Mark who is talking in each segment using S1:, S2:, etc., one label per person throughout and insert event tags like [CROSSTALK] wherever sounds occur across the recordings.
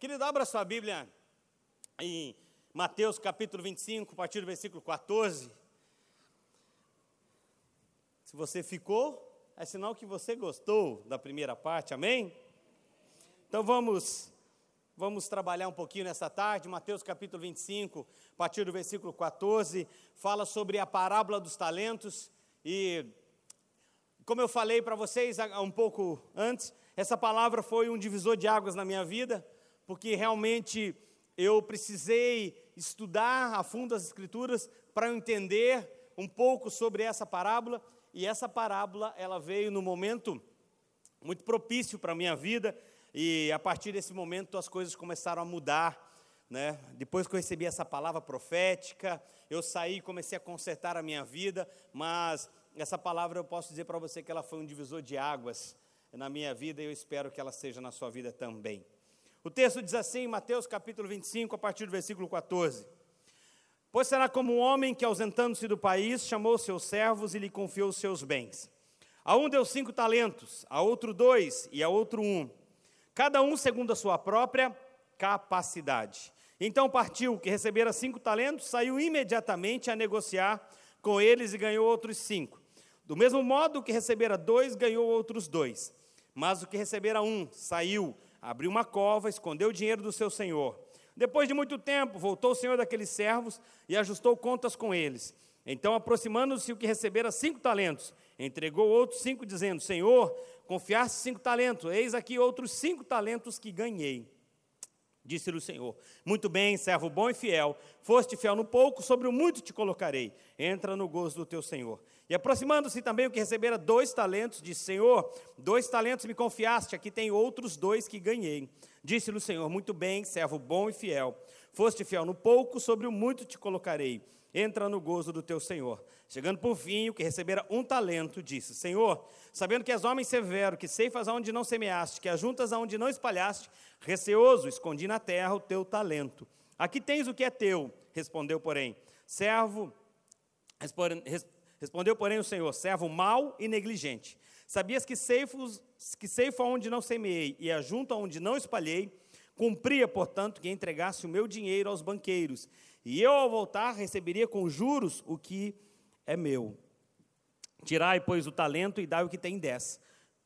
S1: Querido, abra sua Bíblia em Mateus capítulo 25, a partir do versículo 14. Se você ficou, é sinal que você gostou da primeira parte, amém? Então vamos vamos trabalhar um pouquinho nessa tarde. Mateus capítulo 25, a partir do versículo 14, fala sobre a parábola dos talentos e como eu falei para vocês um pouco antes, essa palavra foi um divisor de águas na minha vida porque realmente eu precisei estudar a fundo as Escrituras para eu entender um pouco sobre essa parábola, e essa parábola ela veio no momento muito propício para a minha vida, e a partir desse momento as coisas começaram a mudar. Né? Depois que eu recebi essa palavra profética, eu saí e comecei a consertar a minha vida, mas essa palavra eu posso dizer para você que ela foi um divisor de águas na minha vida e eu espero que ela seja na sua vida também. O texto diz assim, em Mateus capítulo 25, a partir do versículo 14: Pois será como um homem que, ausentando-se do país, chamou seus servos e lhe confiou os seus bens. A um deu cinco talentos, a outro dois e a outro um, cada um segundo a sua própria capacidade. Então partiu, que recebera cinco talentos, saiu imediatamente a negociar com eles e ganhou outros cinco. Do mesmo modo que recebera dois, ganhou outros dois. Mas o que recebera um, saiu abriu uma cova, escondeu o dinheiro do seu senhor. Depois de muito tempo, voltou o senhor daqueles servos e ajustou contas com eles. Então, aproximando-se o que recebera cinco talentos, entregou outros cinco, dizendo: Senhor, confiaste cinco talentos, eis aqui outros cinco talentos que ganhei. Disse-lhe o Senhor: Muito bem, servo bom e fiel, foste fiel no pouco, sobre o muito te colocarei. Entra no gozo do teu Senhor. E aproximando-se também o que recebera dois talentos, disse: Senhor, dois talentos me confiaste, aqui tem outros dois que ganhei. Disse-lhe o Senhor: Muito bem, servo bom e fiel, foste fiel no pouco, sobre o muito te colocarei entra no gozo do teu Senhor. Chegando por fim, o que recebera um talento, disse: Senhor, sabendo que és homem severo, que ceifas aonde não semeaste, que ajuntas aonde não espalhaste, receoso, escondi na terra o teu talento. Aqui tens o que é teu, respondeu, porém, servo, respondeu, porém, o Senhor, servo mau e negligente. Sabias que ceifo, que ceifo aonde não semeei e ajunto aonde não espalhei, cumpria, portanto, que entregasse o meu dinheiro aos banqueiros e eu, ao voltar, receberia com juros o que é meu. Tirai, pois, o talento e dai o que tem dez,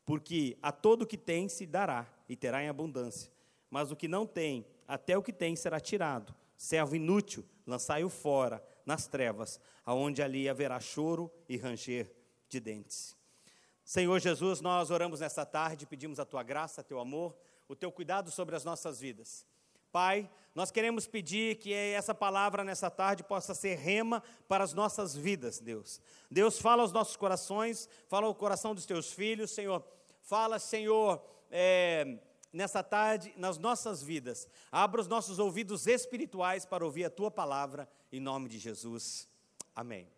S1: porque a todo o que tem se dará, e terá em abundância. Mas o que não tem, até o que tem será tirado. Servo inútil, lançai-o fora, nas trevas, aonde ali haverá choro e ranger de dentes. Senhor Jesus, nós oramos nesta tarde, pedimos a tua graça, teu amor, o teu cuidado sobre as nossas vidas. Pai, nós queremos pedir que essa palavra nessa tarde possa ser rema para as nossas vidas, Deus. Deus fala aos nossos corações, fala ao coração dos teus filhos, Senhor. Fala, Senhor, é, nessa tarde, nas nossas vidas. Abra os nossos ouvidos espirituais para ouvir a tua palavra, em nome de Jesus. Amém.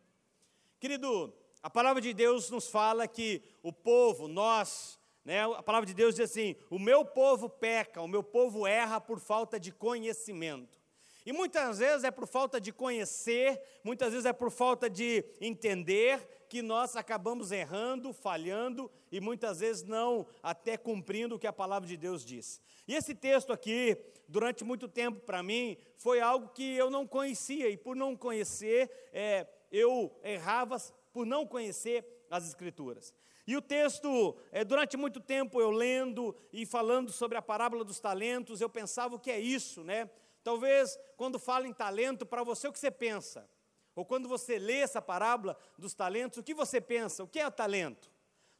S1: Querido, a palavra de Deus nos fala que o povo, nós, né? A palavra de Deus diz assim: o meu povo peca, o meu povo erra por falta de conhecimento. E muitas vezes é por falta de conhecer, muitas vezes é por falta de entender que nós acabamos errando, falhando e muitas vezes não até cumprindo o que a palavra de Deus diz. E esse texto aqui, durante muito tempo para mim, foi algo que eu não conhecia e por não conhecer, é, eu errava por não conhecer as Escrituras. E o texto, é, durante muito tempo eu lendo e falando sobre a parábola dos talentos, eu pensava o que é isso, né? Talvez quando fala em talento, para você o que você pensa? Ou quando você lê essa parábola dos talentos, o que você pensa? O que é talento?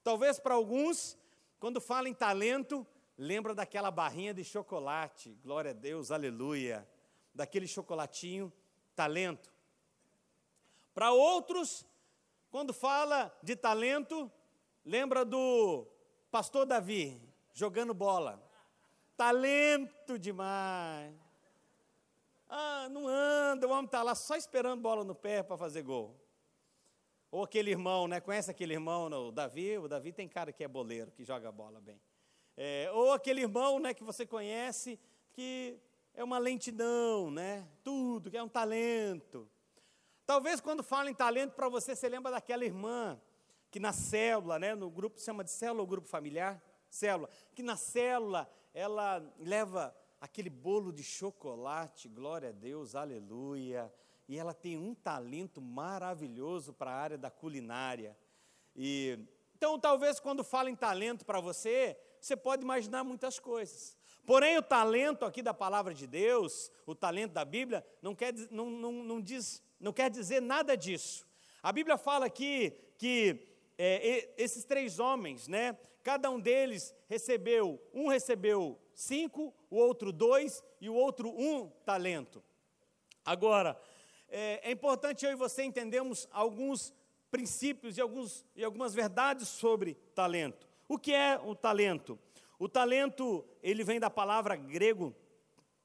S1: Talvez para alguns, quando fala em talento, lembra daquela barrinha de chocolate, glória a Deus, aleluia, daquele chocolatinho, talento. Para outros, quando fala de talento, Lembra do pastor Davi jogando bola? Talento demais. Ah, não anda, o homem está lá só esperando bola no pé para fazer gol. Ou aquele irmão, né? Conhece aquele irmão, o Davi? O Davi tem cara que é boleiro, que joga bola bem. É, ou aquele irmão, né, que você conhece, que é uma lentidão, né? Tudo, que é um talento. Talvez quando fala em talento para você, você lembra daquela irmã que na célula, né, no grupo, se chama de célula ou grupo familiar? Célula. Que na célula ela leva aquele bolo de chocolate, glória a Deus, aleluia. E ela tem um talento maravilhoso para a área da culinária. E então, talvez quando fala em talento para você, você pode imaginar muitas coisas. Porém, o talento aqui da palavra de Deus, o talento da Bíblia, não quer, não, não, não diz, não quer dizer nada disso. A Bíblia fala aqui que é, esses três homens, né, cada um deles recebeu, um recebeu cinco, o outro dois e o outro um talento. Agora, é, é importante eu e você entendermos alguns princípios e, alguns, e algumas verdades sobre talento. O que é o talento? O talento, ele vem da palavra grego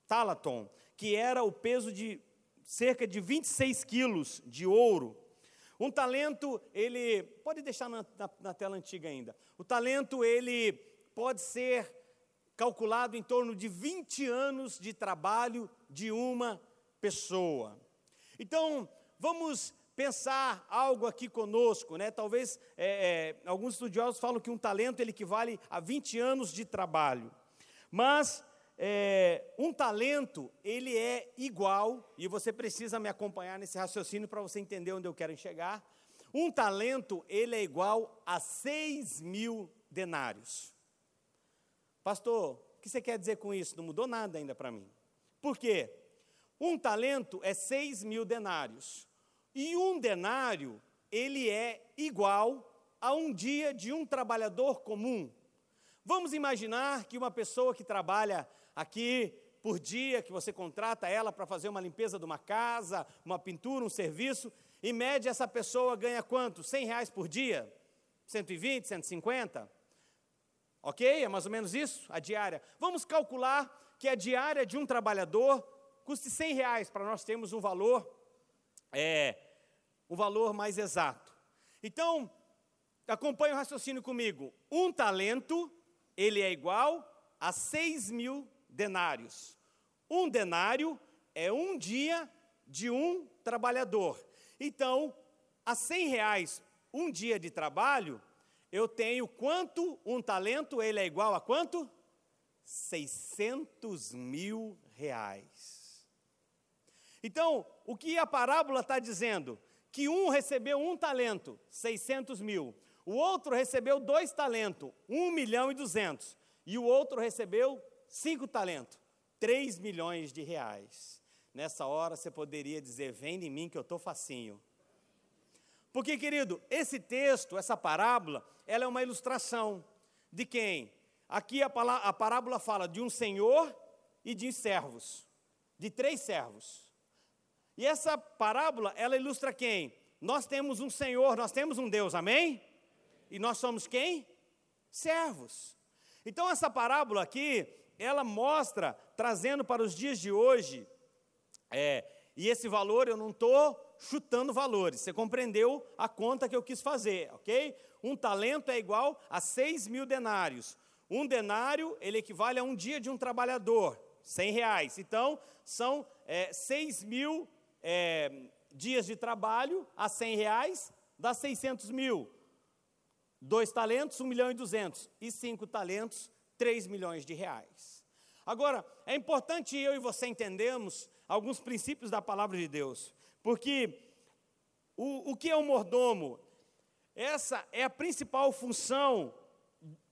S1: talaton, que era o peso de cerca de 26 quilos de ouro. Um talento, ele, pode deixar na, na, na tela antiga ainda, o talento, ele pode ser calculado em torno de 20 anos de trabalho de uma pessoa. Então, vamos pensar algo aqui conosco, né? Talvez é, é, alguns estudiosos falam que um talento ele equivale a 20 anos de trabalho, mas é, um talento ele é igual e você precisa me acompanhar nesse raciocínio para você entender onde eu quero chegar. Um talento ele é igual a 6 mil denários. Pastor, o que você quer dizer com isso? Não mudou nada ainda para mim. Por quê? Um talento é 6 mil denários. E um denário, ele é igual a um dia de um trabalhador comum. Vamos imaginar que uma pessoa que trabalha aqui por dia, que você contrata ela para fazer uma limpeza de uma casa, uma pintura, um serviço, em média essa pessoa ganha quanto? 100 reais por dia? 120, 150? Ok? É mais ou menos isso, a diária. Vamos calcular que a diária de um trabalhador custe 100 reais, para nós termos um valor é, o valor mais exato. Então, acompanhe o raciocínio comigo. Um talento, ele é igual a 6 mil denários. Um denário é um dia de um trabalhador. Então, a 100 reais um dia de trabalho, eu tenho quanto um talento, ele é igual a quanto? 600 mil reais. Então, o que a parábola está dizendo? Que um recebeu um talento, 600 mil. O outro recebeu dois talentos, 1 milhão e 200. E o outro recebeu cinco talentos, 3 milhões de reais. Nessa hora você poderia dizer: Vem em mim que eu estou facinho. Porque, querido, esse texto, essa parábola, ela é uma ilustração de quem? Aqui a, a parábola fala de um senhor e de servos, de três servos. E essa parábola, ela ilustra quem? Nós temos um Senhor, nós temos um Deus, amém? E nós somos quem? Servos. Então essa parábola aqui, ela mostra, trazendo para os dias de hoje, é, e esse valor eu não estou chutando valores, você compreendeu a conta que eu quis fazer, ok? Um talento é igual a 6 mil denários. Um denário, ele equivale a um dia de um trabalhador, 100 reais. Então, são é, 6 mil é, dias de trabalho a 100 reais, dá 600 mil. Dois talentos, 1 milhão e 200. E cinco talentos, 3 milhões de reais. Agora, é importante eu e você entendermos alguns princípios da palavra de Deus. Porque o, o que é o mordomo? Essa é a principal função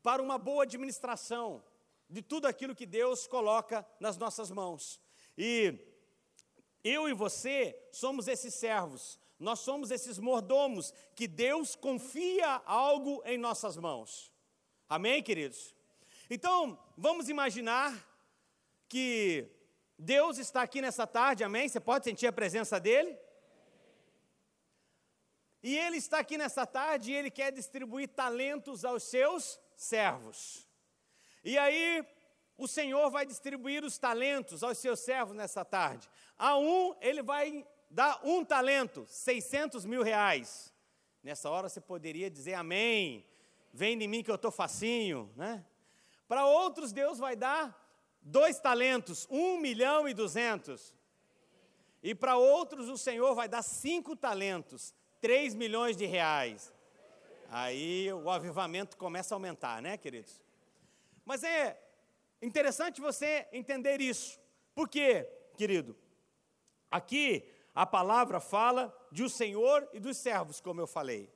S1: para uma boa administração de tudo aquilo que Deus coloca nas nossas mãos. E eu e você somos esses servos, nós somos esses mordomos que Deus confia algo em nossas mãos. Amém, queridos? Então, vamos imaginar que Deus está aqui nessa tarde, amém? Você pode sentir a presença dEle? E Ele está aqui nessa tarde e Ele quer distribuir talentos aos seus servos. E aí, o Senhor vai distribuir os talentos aos seus servos nessa tarde. A um, ele vai dar um talento, 600 mil reais. Nessa hora você poderia dizer amém, vem de mim que eu estou facinho, né? Para outros, Deus vai dar dois talentos, um milhão e duzentos. E para outros, o Senhor vai dar cinco talentos, três milhões de reais. Aí o avivamento começa a aumentar, né, queridos? Mas é Interessante você entender isso. Por quê, querido? Aqui a palavra fala de o Senhor e dos servos, como eu falei.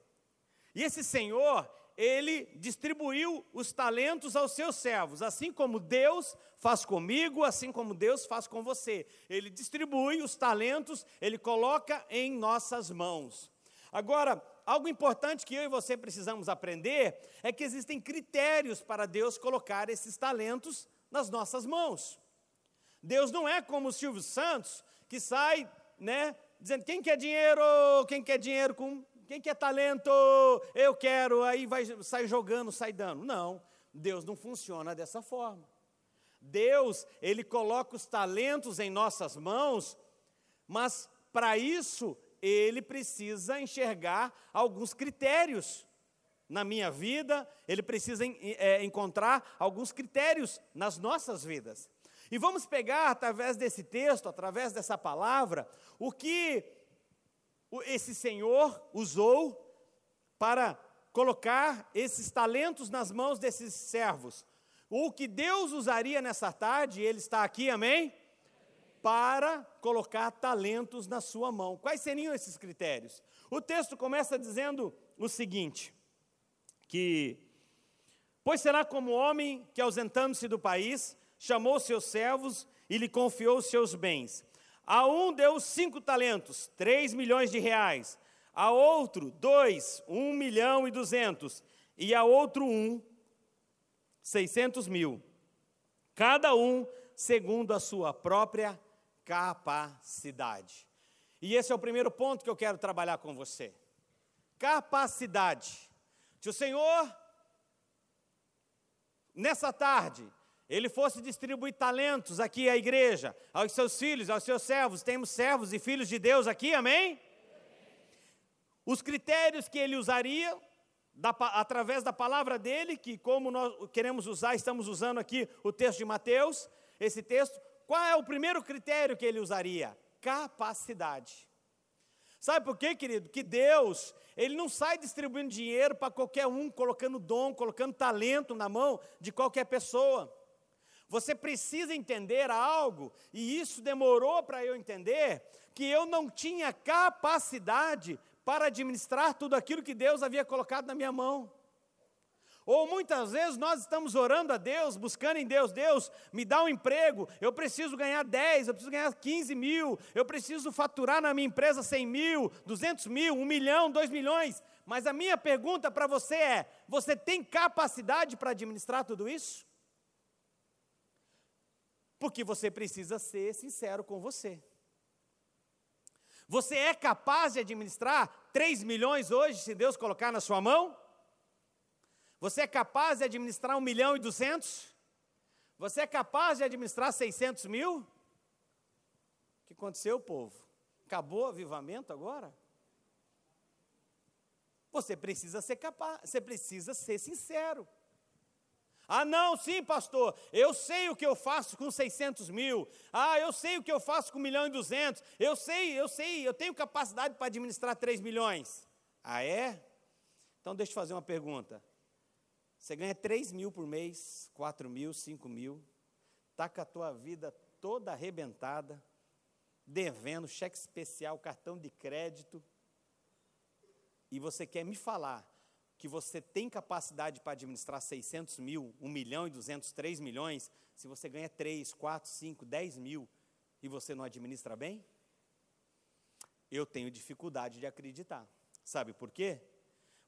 S1: E esse Senhor, ele distribuiu os talentos aos seus servos, assim como Deus faz comigo, assim como Deus faz com você. Ele distribui os talentos, ele coloca em nossas mãos. Agora, algo importante que eu e você precisamos aprender é que existem critérios para Deus colocar esses talentos nas nossas mãos. Deus não é como o Silvio Santos, que sai, né, dizendo quem quer dinheiro, quem quer dinheiro com, quem quer talento, eu quero, aí vai sai jogando, sai dando. Não, Deus não funciona dessa forma. Deus, ele coloca os talentos em nossas mãos, mas para isso ele precisa enxergar alguns critérios na minha vida, ele precisa é, encontrar alguns critérios nas nossas vidas. E vamos pegar, através desse texto, através dessa palavra, o que esse Senhor usou para colocar esses talentos nas mãos desses servos. O que Deus usaria nessa tarde, ele está aqui, amém? Para colocar talentos na sua mão. Quais seriam esses critérios? O texto começa dizendo o seguinte: que, pois será como homem que, ausentando-se do país, chamou seus servos e lhe confiou seus bens. A um deu cinco talentos, três milhões de reais. A outro, dois, um milhão e duzentos. E a outro, um, seiscentos mil. Cada um segundo a sua própria capacidade. E esse é o primeiro ponto que eu quero trabalhar com você. Capacidade. Se o Senhor, nessa tarde, ele fosse distribuir talentos aqui à igreja, aos seus filhos, aos seus servos, temos servos e filhos de Deus aqui, amém? Os critérios que ele usaria, da, através da palavra dele, que como nós queremos usar, estamos usando aqui o texto de Mateus, esse texto, qual é o primeiro critério que ele usaria? Capacidade. Sabe por quê, querido? Que Deus, Ele não sai distribuindo dinheiro para qualquer um, colocando dom, colocando talento na mão de qualquer pessoa. Você precisa entender algo, e isso demorou para eu entender, que eu não tinha capacidade para administrar tudo aquilo que Deus havia colocado na minha mão. Ou muitas vezes nós estamos orando a Deus, buscando em Deus, Deus, me dá um emprego, eu preciso ganhar 10, eu preciso ganhar 15 mil, eu preciso faturar na minha empresa 100 mil, 200 mil, 1 milhão, 2 milhões. Mas a minha pergunta para você é: você tem capacidade para administrar tudo isso? Porque você precisa ser sincero com você. Você é capaz de administrar 3 milhões hoje, se Deus colocar na sua mão? Você é capaz de administrar um milhão e duzentos? Você é capaz de administrar 600 mil? O que aconteceu, povo? Acabou o avivamento agora? Você precisa ser capaz, você precisa ser sincero. Ah, não, sim, pastor, eu sei o que eu faço com 600 mil. Ah, eu sei o que eu faço com 1 milhão e 200. Eu sei, eu sei, eu tenho capacidade para administrar 3 milhões. Ah, é? Então deixa eu fazer uma pergunta. Você ganha 3 mil por mês, 4 mil, 5 mil, está com a tua vida toda arrebentada, devendo cheque especial, cartão de crédito, e você quer me falar que você tem capacidade para administrar 600 mil, 1 milhão e 200, 3 milhões, se você ganha 3, 4, 5, 10 mil e você não administra bem? Eu tenho dificuldade de acreditar. Sabe por quê?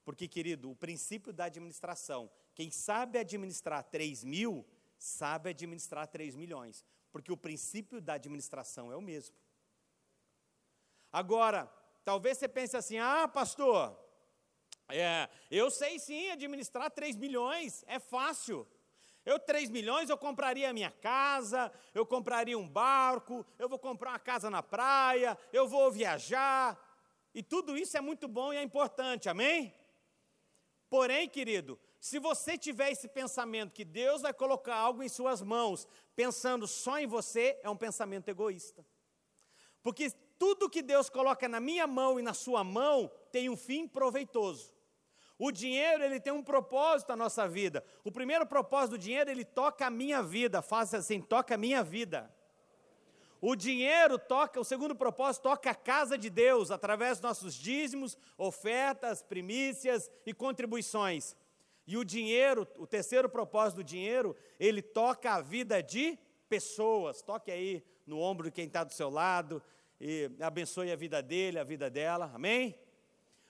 S1: Porque, querido, o princípio da administração, quem sabe administrar 3 mil, sabe administrar 3 milhões. Porque o princípio da administração é o mesmo. Agora, talvez você pense assim: ah, pastor, é, eu sei sim administrar 3 milhões, é fácil. Eu, 3 milhões, eu compraria a minha casa, eu compraria um barco, eu vou comprar uma casa na praia, eu vou viajar. E tudo isso é muito bom e é importante, amém? Porém, querido, se você tiver esse pensamento que Deus vai colocar algo em suas mãos, pensando só em você, é um pensamento egoísta. Porque tudo que Deus coloca na minha mão e na sua mão tem um fim proveitoso. O dinheiro, ele tem um propósito na nossa vida. O primeiro propósito do dinheiro, ele toca a minha vida. Faça assim, toca a minha vida. O dinheiro toca, o segundo propósito, toca a casa de Deus, através dos nossos dízimos, ofertas, primícias e contribuições. E o dinheiro, o terceiro propósito do dinheiro, ele toca a vida de pessoas. Toque aí no ombro de quem está do seu lado e abençoe a vida dele, a vida dela. Amém?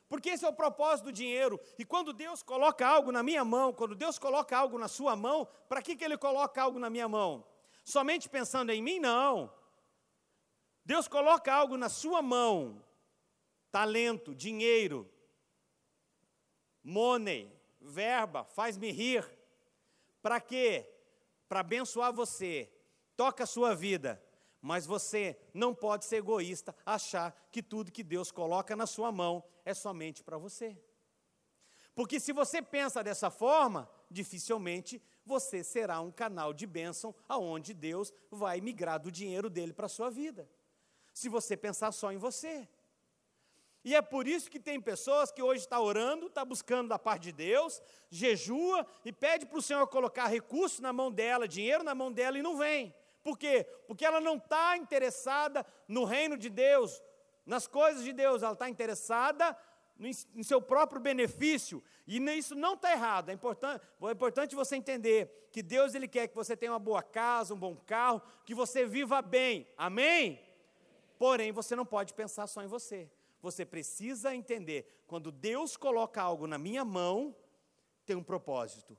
S1: Porque esse é o propósito do dinheiro. E quando Deus coloca algo na minha mão, quando Deus coloca algo na sua mão, para que, que Ele coloca algo na minha mão? Somente pensando em mim? Não. Deus coloca algo na sua mão: talento, dinheiro, money, verba, faz-me rir. Para quê? Para abençoar você. Toca a sua vida. Mas você não pode ser egoísta, achar que tudo que Deus coloca na sua mão é somente para você. Porque se você pensa dessa forma, dificilmente você será um canal de bênção aonde Deus vai migrar do dinheiro dele para a sua vida se você pensar só em você. E é por isso que tem pessoas que hoje está orando, está buscando da parte de Deus, jejua e pede para o Senhor colocar recurso na mão dela, dinheiro na mão dela e não vem. Por quê? Porque ela não está interessada no reino de Deus, nas coisas de Deus, ela está interessada em seu próprio benefício, e isso não está errado, é importante, é importante você entender que Deus ele quer que você tenha uma boa casa, um bom carro, que você viva bem, amém? Porém, você não pode pensar só em você. Você precisa entender, quando Deus coloca algo na minha mão, tem um propósito.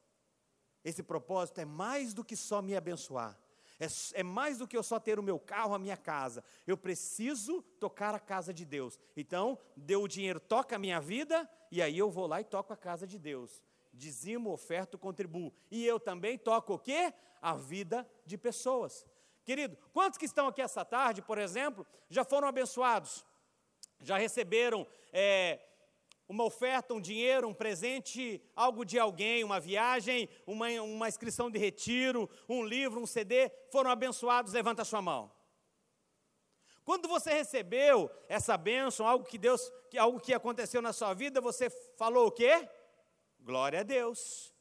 S1: Esse propósito é mais do que só me abençoar. É, é, mais do que eu só ter o meu carro, a minha casa. Eu preciso tocar a casa de Deus. Então, deu o dinheiro, toca a minha vida, e aí eu vou lá e toco a casa de Deus. Dizimo, oferto, contribuo. E eu também toco o quê? A vida de pessoas. Querido, quantos que estão aqui essa tarde, por exemplo, já foram abençoados? Já receberam é, uma oferta, um dinheiro, um presente, algo de alguém, uma viagem, uma, uma inscrição de retiro, um livro, um CD, foram abençoados? Levanta a sua mão. Quando você recebeu essa bênção, algo que Deus, que, algo que aconteceu na sua vida, você falou o quê? Glória a Deus.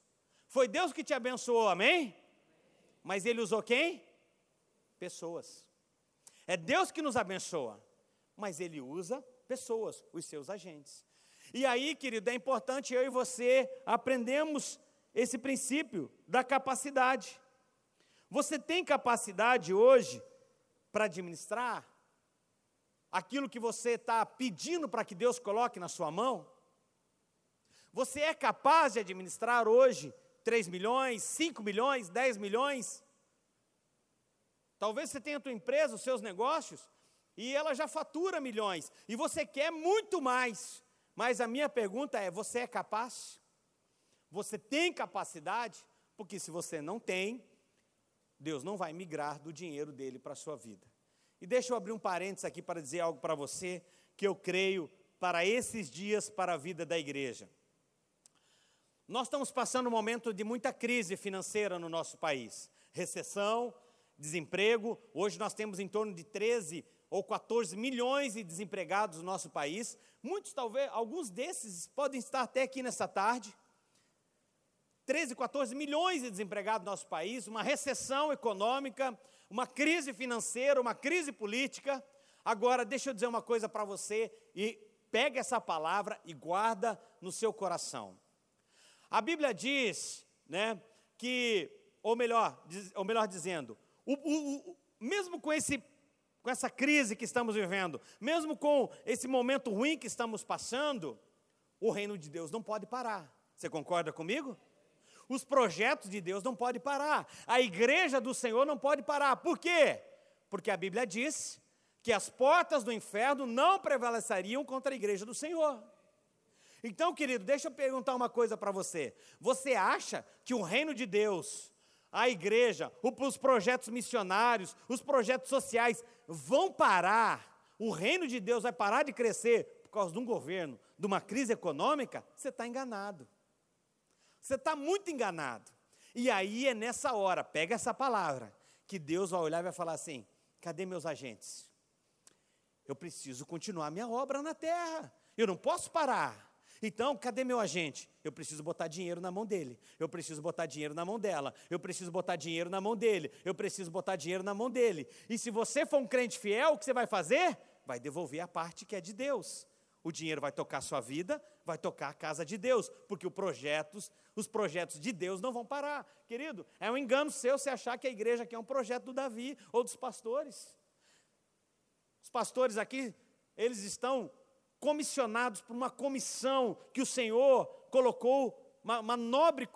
S1: Foi Deus que te abençoou, amém? Mas ele usou quem? pessoas. É Deus que nos abençoa, mas Ele usa pessoas, os seus agentes. E aí, querido, é importante eu e você aprendemos esse princípio da capacidade. Você tem capacidade hoje para administrar aquilo que você está pedindo para que Deus coloque na sua mão? Você é capaz de administrar hoje 3 milhões, 5 milhões, 10 milhões? Talvez você tenha a tua empresa, os seus negócios, e ela já fatura milhões, e você quer muito mais. Mas a minha pergunta é: você é capaz? Você tem capacidade? Porque se você não tem, Deus não vai migrar do dinheiro dele para a sua vida. E deixa eu abrir um parênteses aqui para dizer algo para você que eu creio para esses dias para a vida da igreja. Nós estamos passando um momento de muita crise financeira no nosso país. Recessão, desemprego. Hoje nós temos em torno de 13 ou 14 milhões de desempregados no nosso país. Muitos, talvez, alguns desses podem estar até aqui nessa tarde. 13, 14 milhões de desempregados no nosso país, uma recessão econômica, uma crise financeira, uma crise política. Agora, deixa eu dizer uma coisa para você e pega essa palavra e guarda no seu coração. A Bíblia diz, né, que, ou melhor, ou melhor dizendo, o, o, o, mesmo com, esse, com essa crise que estamos vivendo, mesmo com esse momento ruim que estamos passando, o reino de Deus não pode parar. Você concorda comigo? Os projetos de Deus não podem parar. A igreja do Senhor não pode parar. Por quê? Porque a Bíblia diz que as portas do inferno não prevaleceriam contra a igreja do Senhor. Então, querido, deixa eu perguntar uma coisa para você. Você acha que o reino de Deus a igreja, os projetos missionários, os projetos sociais vão parar, o reino de Deus vai parar de crescer por causa de um governo, de uma crise econômica, você está enganado. Você está muito enganado. E aí é nessa hora, pega essa palavra, que Deus vai olhar e vai falar assim: cadê meus agentes? Eu preciso continuar minha obra na terra, eu não posso parar. Então, cadê meu agente? Eu preciso botar dinheiro na mão dele. Eu preciso botar dinheiro na mão dela. Eu preciso botar dinheiro na mão dele. Eu preciso botar dinheiro na mão dele. E se você for um crente fiel, o que você vai fazer? Vai devolver a parte que é de Deus. O dinheiro vai tocar a sua vida, vai tocar a casa de Deus, porque os projetos, os projetos de Deus não vão parar. Querido, é um engano seu você achar que a igreja aqui é um projeto do Davi ou dos pastores. Os pastores aqui, eles estão comissionados por uma comissão que o Senhor colocou, uma, uma nobre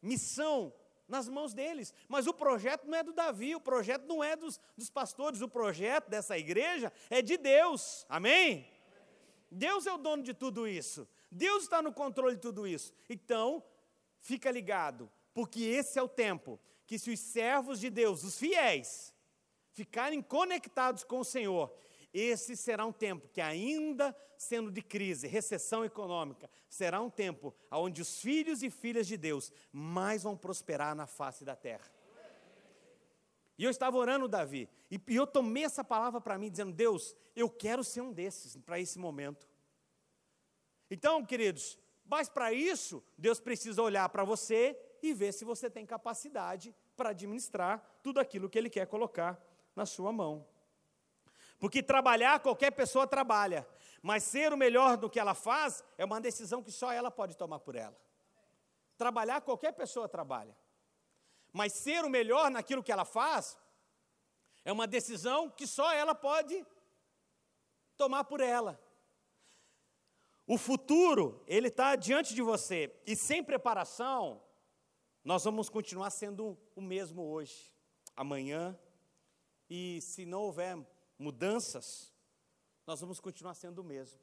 S1: missão nas mãos deles. Mas o projeto não é do Davi, o projeto não é dos, dos pastores, o projeto dessa igreja é de Deus. Amém? Deus é o dono de tudo isso. Deus está no controle de tudo isso. Então, fica ligado, porque esse é o tempo que se os servos de Deus, os fiéis, ficarem conectados com o Senhor, esse será um tempo que ainda sendo de crise, recessão econômica, será um tempo onde os filhos e filhas de Deus mais vão prosperar na face da terra. E eu estava orando, Davi, e eu tomei essa palavra para mim, dizendo: Deus, eu quero ser um desses para esse momento. Então, queridos, mas para isso, Deus precisa olhar para você e ver se você tem capacidade para administrar tudo aquilo que Ele quer colocar na sua mão. Porque trabalhar, qualquer pessoa trabalha, mas ser o melhor do que ela faz é uma decisão que só ela pode tomar por ela. Trabalhar, qualquer pessoa trabalha. Mas ser o melhor naquilo que ela faz é uma decisão que só ela pode tomar por ela. O futuro, ele está diante de você, e sem preparação, nós vamos continuar sendo o mesmo hoje, amanhã, e se não houver mudanças, nós vamos continuar sendo o mesmo.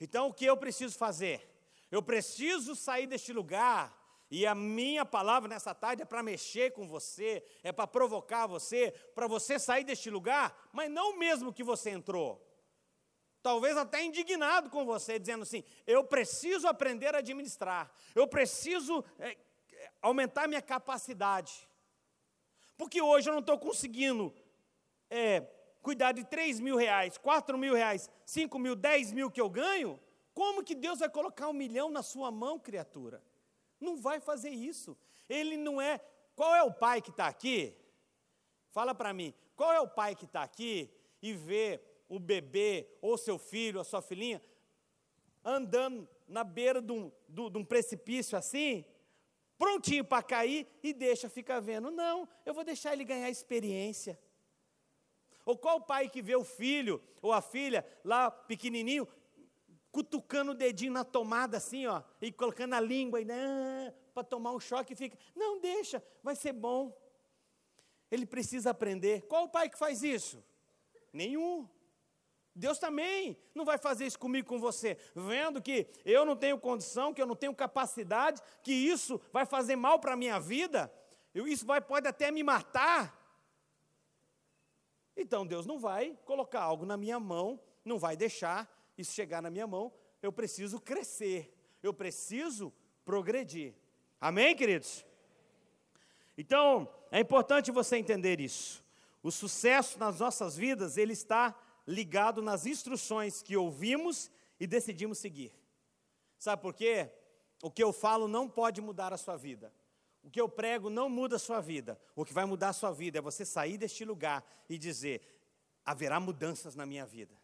S1: Então, o que eu preciso fazer? Eu preciso sair deste lugar e a minha palavra nessa tarde é para mexer com você, é para provocar você, para você sair deste lugar, mas não mesmo que você entrou. Talvez até indignado com você, dizendo assim: eu preciso aprender a administrar, eu preciso é, aumentar minha capacidade. Porque hoje eu não estou conseguindo é, cuidar de 3 mil reais, 4 mil reais, 5 mil, 10 mil que eu ganho. Como que Deus vai colocar um milhão na sua mão, criatura? Não vai fazer isso. Ele não é. Qual é o pai que está aqui? Fala para mim. Qual é o pai que está aqui e vê o bebê, ou seu filho, ou sua filhinha, andando na beira de um, de um precipício assim, prontinho para cair e deixa ficar vendo? Não, eu vou deixar ele ganhar experiência. Ou qual pai que vê o filho ou a filha lá pequenininho cutucando o dedinho na tomada assim, ó, e colocando a língua né, para tomar um choque e fica, não deixa, vai ser bom. Ele precisa aprender. Qual o pai que faz isso? Nenhum. Deus também não vai fazer isso comigo, com você, vendo que eu não tenho condição, que eu não tenho capacidade, que isso vai fazer mal para a minha vida, isso vai, pode até me matar. Então Deus não vai colocar algo na minha mão, não vai deixar isso chegar na minha mão, eu preciso crescer, eu preciso progredir. Amém, queridos? Então, é importante você entender isso. O sucesso nas nossas vidas, ele está ligado nas instruções que ouvimos e decidimos seguir. Sabe por quê? O que eu falo não pode mudar a sua vida. O que eu prego não muda a sua vida. O que vai mudar a sua vida é você sair deste lugar e dizer: haverá mudanças na minha vida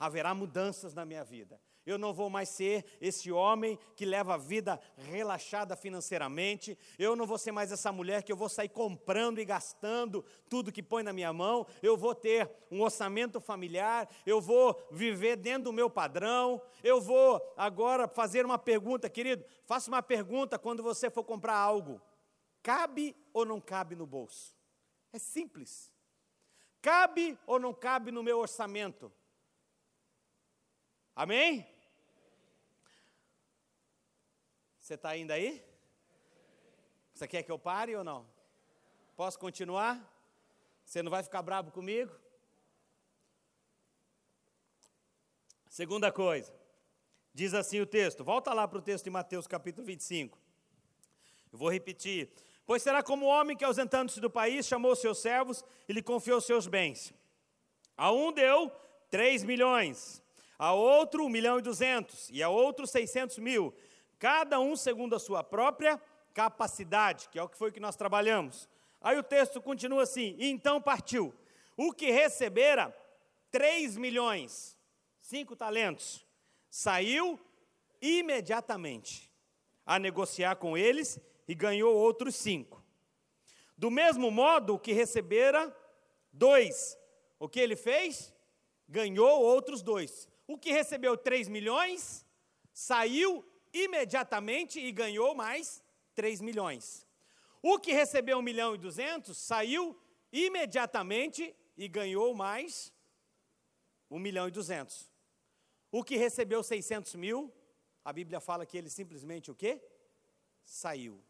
S1: haverá mudanças na minha vida. Eu não vou mais ser esse homem que leva a vida relaxada financeiramente. Eu não vou ser mais essa mulher que eu vou sair comprando e gastando tudo que põe na minha mão. Eu vou ter um orçamento familiar. Eu vou viver dentro do meu padrão. Eu vou agora fazer uma pergunta, querido. Faça uma pergunta quando você for comprar algo: cabe ou não cabe no bolso? É simples. Cabe ou não cabe no meu orçamento? Amém? Você está ainda aí? Você quer que eu pare ou não? Posso continuar? Você não vai ficar bravo comigo? Segunda coisa, diz assim o texto, volta lá para o texto de Mateus capítulo 25. Eu vou repetir. Pois será como o homem que, ausentando-se do país, chamou seus servos e lhe confiou seus bens. A um deu três milhões, a outro 1 milhão e 200, e a outro 600 mil, cada um segundo a sua própria capacidade, que é o que foi que nós trabalhamos. Aí o texto continua assim: e então partiu. O que recebera 3 milhões, 5 talentos, saiu imediatamente a negociar com eles e ganhou outros cinco. Do mesmo modo, o que recebera dois, o que ele fez? Ganhou outros dois. O que recebeu 3 milhões, saiu imediatamente e ganhou mais 3 milhões. O que recebeu 1 milhão e 200, saiu imediatamente e ganhou mais 1 milhão e 200. O que recebeu 600 mil, a Bíblia fala que ele simplesmente o quê? Saiu.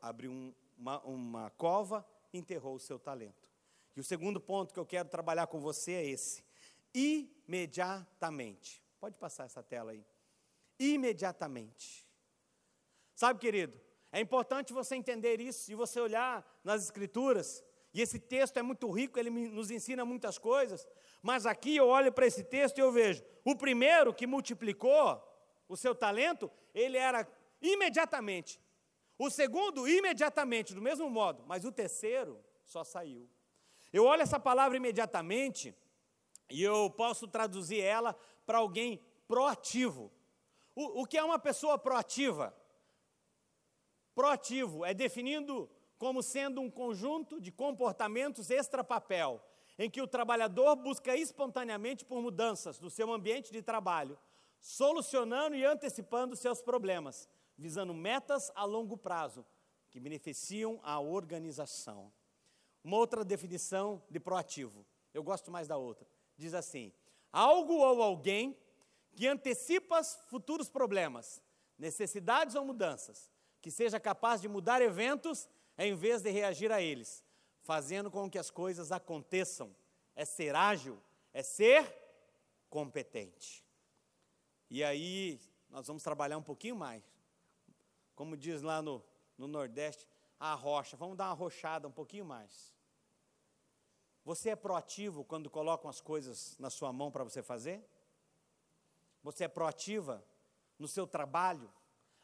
S1: Abriu um, uma, uma cova, enterrou o seu talento. E o segundo ponto que eu quero trabalhar com você é esse imediatamente. Pode passar essa tela aí. Imediatamente. Sabe, querido, é importante você entender isso e você olhar nas Escrituras. E esse texto é muito rico, ele nos ensina muitas coisas. Mas aqui eu olho para esse texto e eu vejo: o primeiro que multiplicou o seu talento, ele era imediatamente. O segundo, imediatamente, do mesmo modo. Mas o terceiro só saiu. Eu olho essa palavra imediatamente e eu posso traduzir ela para alguém proativo. O, o que é uma pessoa proativa? Proativo é definindo como sendo um conjunto de comportamentos extra-papel, em que o trabalhador busca espontaneamente por mudanças no seu ambiente de trabalho, solucionando e antecipando seus problemas, visando metas a longo prazo que beneficiam a organização. Uma outra definição de proativo, eu gosto mais da outra diz assim: algo ou alguém que antecipa futuros problemas, necessidades ou mudanças, que seja capaz de mudar eventos em vez de reagir a eles, fazendo com que as coisas aconteçam. É ser ágil, é ser competente. E aí, nós vamos trabalhar um pouquinho mais. Como diz lá no, no Nordeste, a rocha. Vamos dar uma rochada um pouquinho mais. Você é proativo quando colocam as coisas na sua mão para você fazer? Você é proativa no seu trabalho?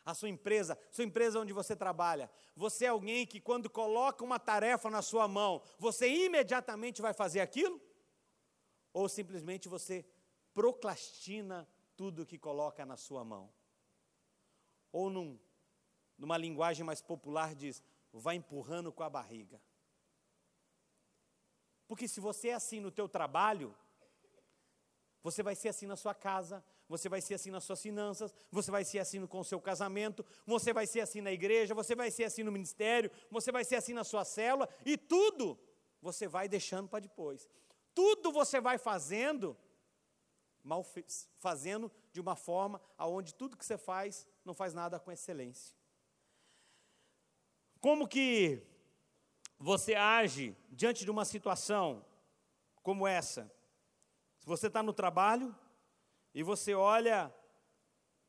S1: A sua empresa, sua empresa onde você trabalha, você é alguém que quando coloca uma tarefa na sua mão, você imediatamente vai fazer aquilo? Ou simplesmente você procrastina tudo que coloca na sua mão? Ou num, numa linguagem mais popular diz, vai empurrando com a barriga. Porque se você é assim no teu trabalho, você vai ser assim na sua casa, você vai ser assim nas suas finanças, você vai ser assim com o seu casamento, você vai ser assim na igreja, você vai ser assim no ministério, você vai ser assim na sua célula, e tudo você vai deixando para depois. Tudo você vai fazendo, mal fazendo de uma forma aonde tudo que você faz não faz nada com excelência. Como que você age diante de uma situação como essa? Se você está no trabalho e você olha,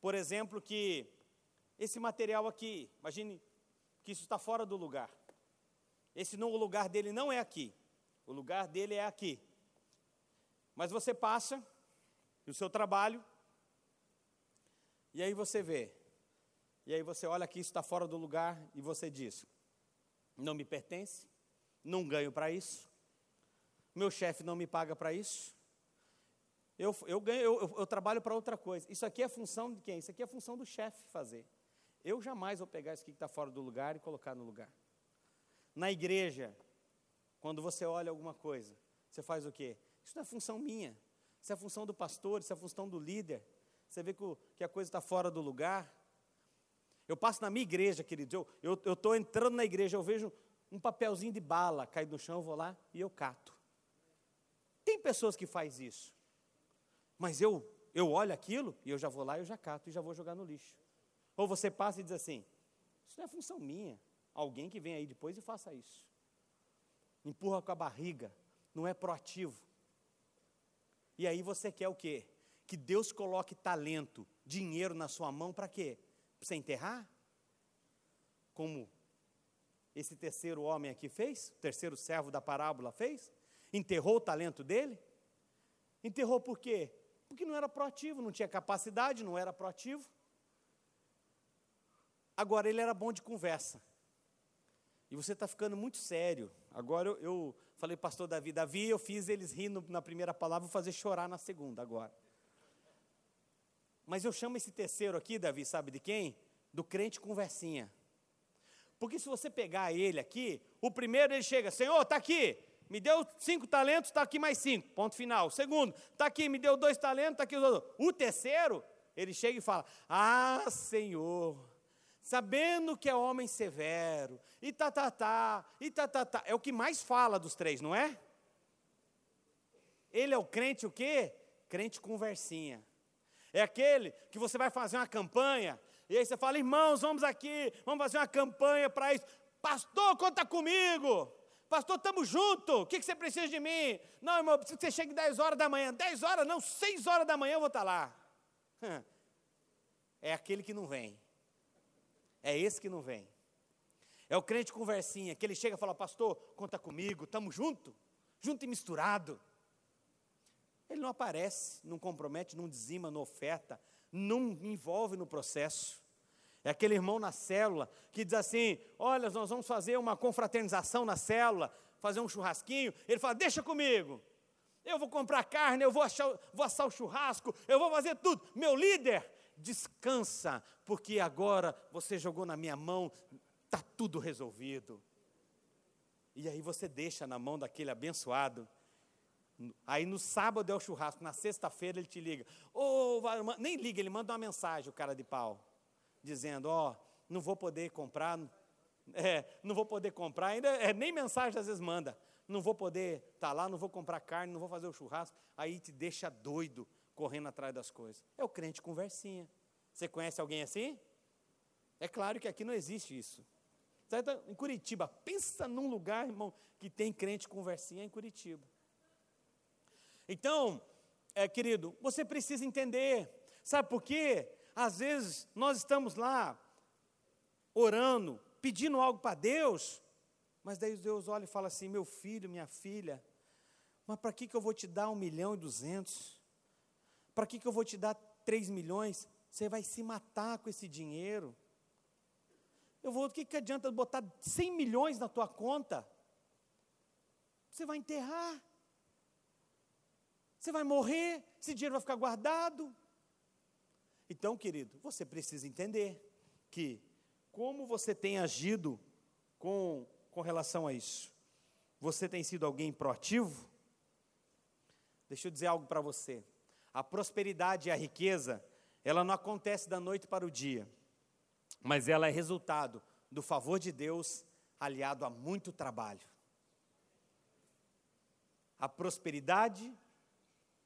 S1: por exemplo, que esse material aqui, imagine que isso está fora do lugar. Esse não, o lugar dele não é aqui. O lugar dele é aqui. Mas você passa no seu trabalho e aí você vê. E aí você olha que isso está fora do lugar e você diz: não me pertence, não ganho para isso, meu chefe não me paga para isso, eu, eu, ganho, eu, eu trabalho para outra coisa. Isso aqui é função de quem? Isso aqui é função do chefe fazer. Eu jamais vou pegar isso aqui que está fora do lugar e colocar no lugar. Na igreja, quando você olha alguma coisa, você faz o quê? Isso não é função minha. Isso é função do pastor, isso é função do líder. Você vê que, o, que a coisa está fora do lugar. Eu passo na minha igreja, querido. Eu estou entrando na igreja, eu vejo um papelzinho de bala cair no chão, eu vou lá e eu cato. Tem pessoas que faz isso. Mas eu, eu olho aquilo e eu já vou lá e eu já cato e já vou jogar no lixo. Ou você passa e diz assim: Isso não é função minha. Alguém que vem aí depois e faça isso. Empurra com a barriga, não é proativo. E aí você quer o quê? Que Deus coloque talento, dinheiro na sua mão para quê? Você enterrar? Como esse terceiro homem aqui fez? O terceiro servo da parábola fez? Enterrou o talento dele? Enterrou por quê? Porque não era proativo, não tinha capacidade, não era proativo. Agora, ele era bom de conversa. E você está ficando muito sério. Agora eu, eu falei, pastor Davi, Davi, eu fiz eles rindo na primeira palavra, vou fazer chorar na segunda agora. Mas eu chamo esse terceiro aqui, Davi, sabe de quem? Do crente conversinha. Porque se você pegar ele aqui, o primeiro ele chega, Senhor, está aqui, me deu cinco talentos, está aqui mais cinco, ponto final. O segundo, está aqui, me deu dois talentos, está aqui os outros. O terceiro, ele chega e fala, ah, Senhor, sabendo que é homem severo, e tá, tá, tá, e tá, tá, tá. É o que mais fala dos três, não é? Ele é o crente o quê? Crente conversinha. É aquele que você vai fazer uma campanha, e aí você fala, irmãos, vamos aqui, vamos fazer uma campanha para isso. Pastor, conta comigo. Pastor, estamos juntos. O que, que você precisa de mim? Não, irmão, eu preciso que você chegue 10 horas da manhã. 10 horas, não, 6 horas da manhã eu vou estar lá. [LAUGHS] É aquele que não vem. É esse que não vem. É o crente conversinha, que ele chega e fala, pastor, conta comigo, estamos junto, junto e misturado. Ele não aparece, não compromete, não dizima, não oferta, não envolve no processo. É aquele irmão na célula que diz assim: Olha, nós vamos fazer uma confraternização na célula, fazer um churrasquinho. Ele fala: Deixa comigo. Eu vou comprar carne, eu vou, achar, vou assar o churrasco, eu vou fazer tudo. Meu líder, descansa, porque agora você jogou na minha mão, está tudo resolvido. E aí você deixa na mão daquele abençoado Aí no sábado é o churrasco, na sexta-feira ele te liga. Oh, nem liga, ele manda uma mensagem, o cara de pau, dizendo: Ó, oh, não vou poder comprar, é, não vou poder comprar, ainda é, nem mensagem às vezes manda. Não vou poder estar tá lá, não vou comprar carne, não vou fazer o churrasco. Aí te deixa doido correndo atrás das coisas. É o crente conversinha. Você conhece alguém assim? É claro que aqui não existe isso. Em Curitiba, pensa num lugar, irmão, que tem crente conversinha em Curitiba. Então, é, querido, você precisa entender, sabe por quê? Às vezes nós estamos lá orando, pedindo algo para Deus, mas daí Deus olha e fala assim: meu filho, minha filha, mas para que, que eu vou te dar um milhão e duzentos? Para que, que eu vou te dar três milhões? Você vai se matar com esse dinheiro. Eu vou, o que, que adianta botar 100 milhões na tua conta? Você vai enterrar. Você vai morrer, esse dinheiro vai ficar guardado. Então, querido, você precisa entender que como você tem agido com, com relação a isso. Você tem sido alguém proativo? Deixa eu dizer algo para você. A prosperidade e a riqueza, ela não acontece da noite para o dia, mas ela é resultado do favor de Deus aliado a muito trabalho. A prosperidade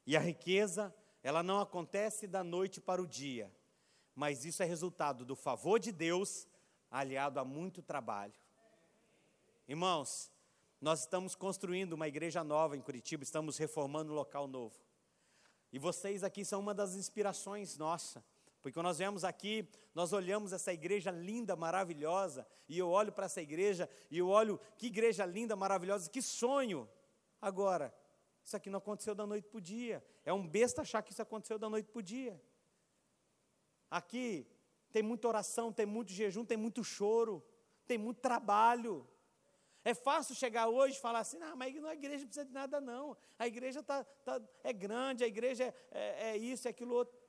S1: e a riqueza, ela não acontece da noite para o dia, mas isso é resultado do favor de Deus aliado a muito trabalho. Irmãos, nós estamos construindo uma igreja nova em Curitiba, estamos reformando um local novo. E vocês aqui são uma das inspirações nossa. Porque quando nós viemos aqui, nós olhamos essa igreja linda, maravilhosa, e eu olho para essa igreja e eu olho que igreja linda, maravilhosa, que sonho. Agora, isso aqui não aconteceu da noite para o dia. É um besta achar que isso aconteceu da noite para o dia. Aqui tem muita oração, tem muito jejum, tem muito choro, tem muito trabalho. É fácil chegar hoje e falar assim, ah, mas a igreja não precisa de nada não. A igreja tá, tá é grande, a igreja é, é, é isso, é aquilo outro.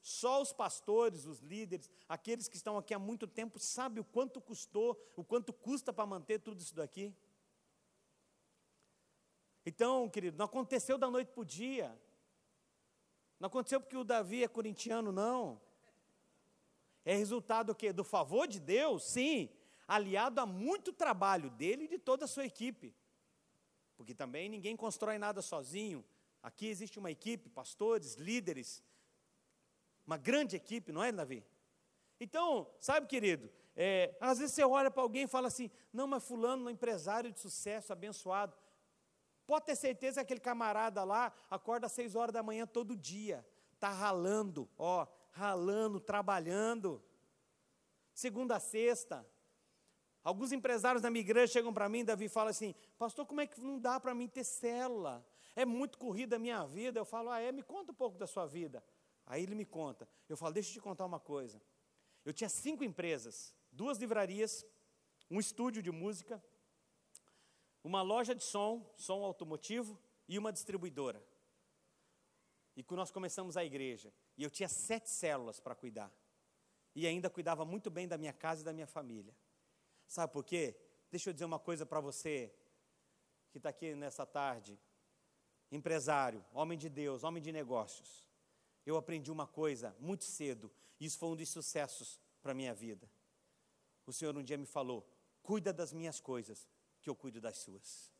S1: Só os pastores, os líderes, aqueles que estão aqui há muito tempo, sabem o quanto custou, o quanto custa para manter tudo isso daqui. Então, querido, não aconteceu da noite para o dia. Não aconteceu porque o Davi é corintiano, não. É resultado quê? do favor de Deus, sim, aliado a muito trabalho dele e de toda a sua equipe. Porque também ninguém constrói nada sozinho. Aqui existe uma equipe, pastores, líderes, uma grande equipe, não é, Davi? Então, sabe, querido, é, às vezes você olha para alguém e fala assim: não, mas Fulano é um empresário de sucesso, abençoado. Pode ter certeza que aquele camarada lá acorda às seis horas da manhã todo dia, está ralando, ó, ralando, trabalhando. Segunda a sexta. Alguns empresários da minha igreja chegam para mim, Davi fala assim: Pastor, como é que não dá para mim ter célula? é muito corrida a minha vida. Eu falo, ah, é, me conta um pouco da sua vida. Aí ele me conta. Eu falo, deixa eu te contar uma coisa. Eu tinha cinco empresas, duas livrarias, um estúdio de música, uma loja de som, som automotivo e uma distribuidora. E quando nós começamos a igreja, e eu tinha sete células para cuidar. E ainda cuidava muito bem da minha casa e da minha família. Sabe por quê? Deixa eu dizer uma coisa para você que está aqui nessa tarde, empresário, homem de Deus, homem de negócios. Eu aprendi uma coisa muito cedo, e isso foi um dos sucessos para a minha vida. O Senhor um dia me falou: cuida das minhas coisas, que eu cuido das suas.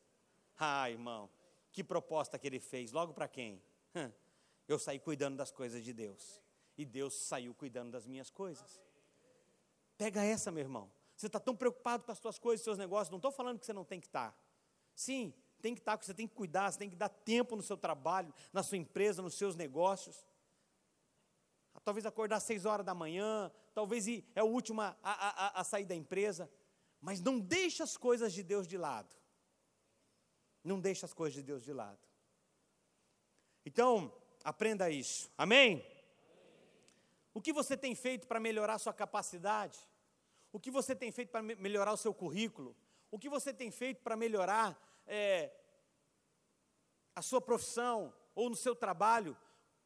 S1: Ah, irmão, que proposta que ele fez, logo para quem? Eu saí cuidando das coisas de Deus, e Deus saiu cuidando das minhas coisas. Pega essa, meu irmão. Você está tão preocupado com as suas coisas, seus negócios, não estou falando que você não tem que estar. Tá. Sim, tem que estar, tá, você tem que cuidar, você tem que dar tempo no seu trabalho, na sua empresa, nos seus negócios. Talvez acordar às seis horas da manhã, talvez é o último a, a, a sair da empresa. Mas não deixe as coisas de Deus de lado. Não deixe as coisas de Deus de lado. Então, aprenda isso. Amém? O que você tem feito para melhorar a sua capacidade? O que você tem feito para melhorar o seu currículo? O que você tem feito para melhorar é, a sua profissão ou no seu trabalho?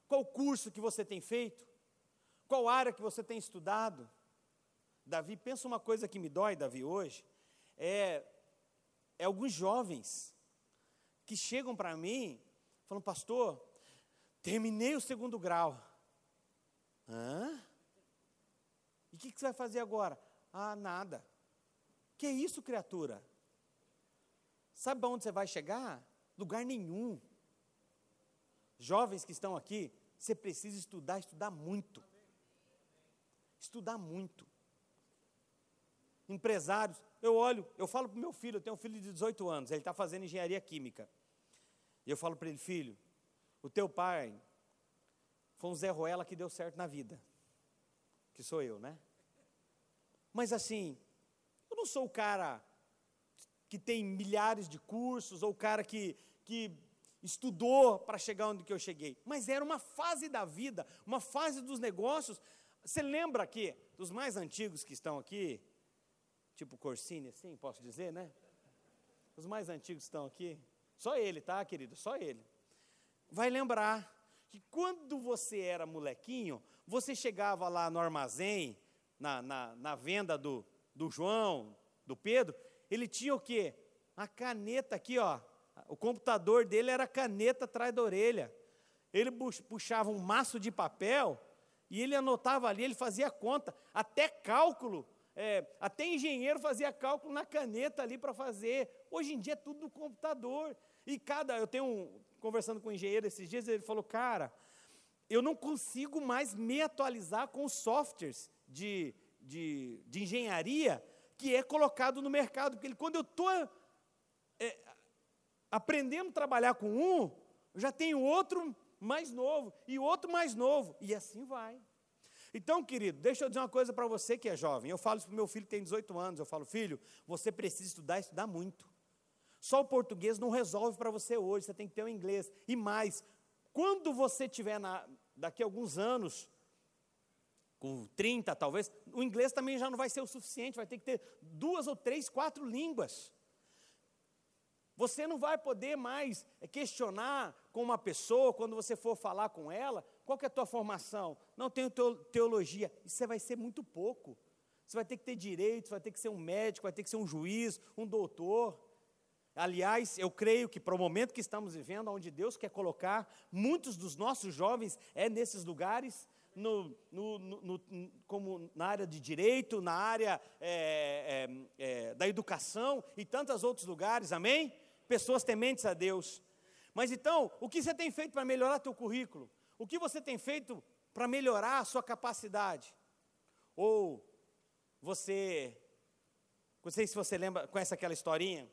S1: Qual curso que você tem feito? Qual área que você tem estudado? Davi, pensa uma coisa que me dói, Davi, hoje, é, é alguns jovens que chegam para mim, falam, pastor, terminei o segundo grau. Hã? E o que, que você vai fazer agora? Ah, nada. Que isso, criatura? Sabe onde você vai chegar? Lugar nenhum. Jovens que estão aqui, você precisa estudar, estudar muito. Estudar muito empresários. Eu olho, eu falo para o meu filho, eu tenho um filho de 18 anos, ele está fazendo engenharia química. E eu falo para ele, filho, o teu pai foi um Zé Ruela que deu certo na vida. Que sou eu, né? Mas assim, eu não sou o cara que tem milhares de cursos, ou o cara que, que estudou para chegar onde que eu cheguei. Mas era uma fase da vida, uma fase dos negócios. Você lembra que, dos mais antigos que estão aqui, tipo Corsini, assim, posso dizer, né? Os mais antigos estão aqui. Só ele, tá, querido? Só ele. Vai lembrar que quando você era molequinho, você chegava lá no armazém, na, na, na venda do, do João, do Pedro, ele tinha o quê? A caneta aqui, ó. O computador dele era caneta atrás da orelha. Ele puxava um maço de papel e ele anotava ali, ele fazia conta, até cálculo é, até engenheiro fazia cálculo na caneta ali para fazer. Hoje em dia é tudo no computador. E cada. Eu tenho um. Conversando com um engenheiro esses dias, ele falou: Cara, eu não consigo mais me atualizar com os softwares de, de, de engenharia que é colocado no mercado. Porque ele, quando eu estou é, aprendendo a trabalhar com um, eu já tenho outro mais novo, e outro mais novo, e assim vai. Então, querido, deixa eu dizer uma coisa para você que é jovem. Eu falo isso para o meu filho que tem 18 anos. Eu falo, filho, você precisa estudar estudar muito. Só o português não resolve para você hoje, você tem que ter o inglês. E mais, quando você tiver na, daqui a alguns anos, com 30 talvez, o inglês também já não vai ser o suficiente, vai ter que ter duas ou três, quatro línguas. Você não vai poder mais questionar com uma pessoa, quando você for falar com ela, qual é a tua formação? Não tenho teologia. Isso vai ser muito pouco. Você vai ter que ter direito, vai ter que ser um médico, vai ter que ser um juiz, um doutor. Aliás, eu creio que para o momento que estamos vivendo, onde Deus quer colocar muitos dos nossos jovens é nesses lugares, no, no, no, como na área de direito, na área é, é, é, da educação e tantos outros lugares, amém? Pessoas tementes a Deus. Mas então, o que você tem feito para melhorar teu currículo? O que você tem feito para melhorar a sua capacidade? Ou você, não sei se você lembra, conhece aquela historinha?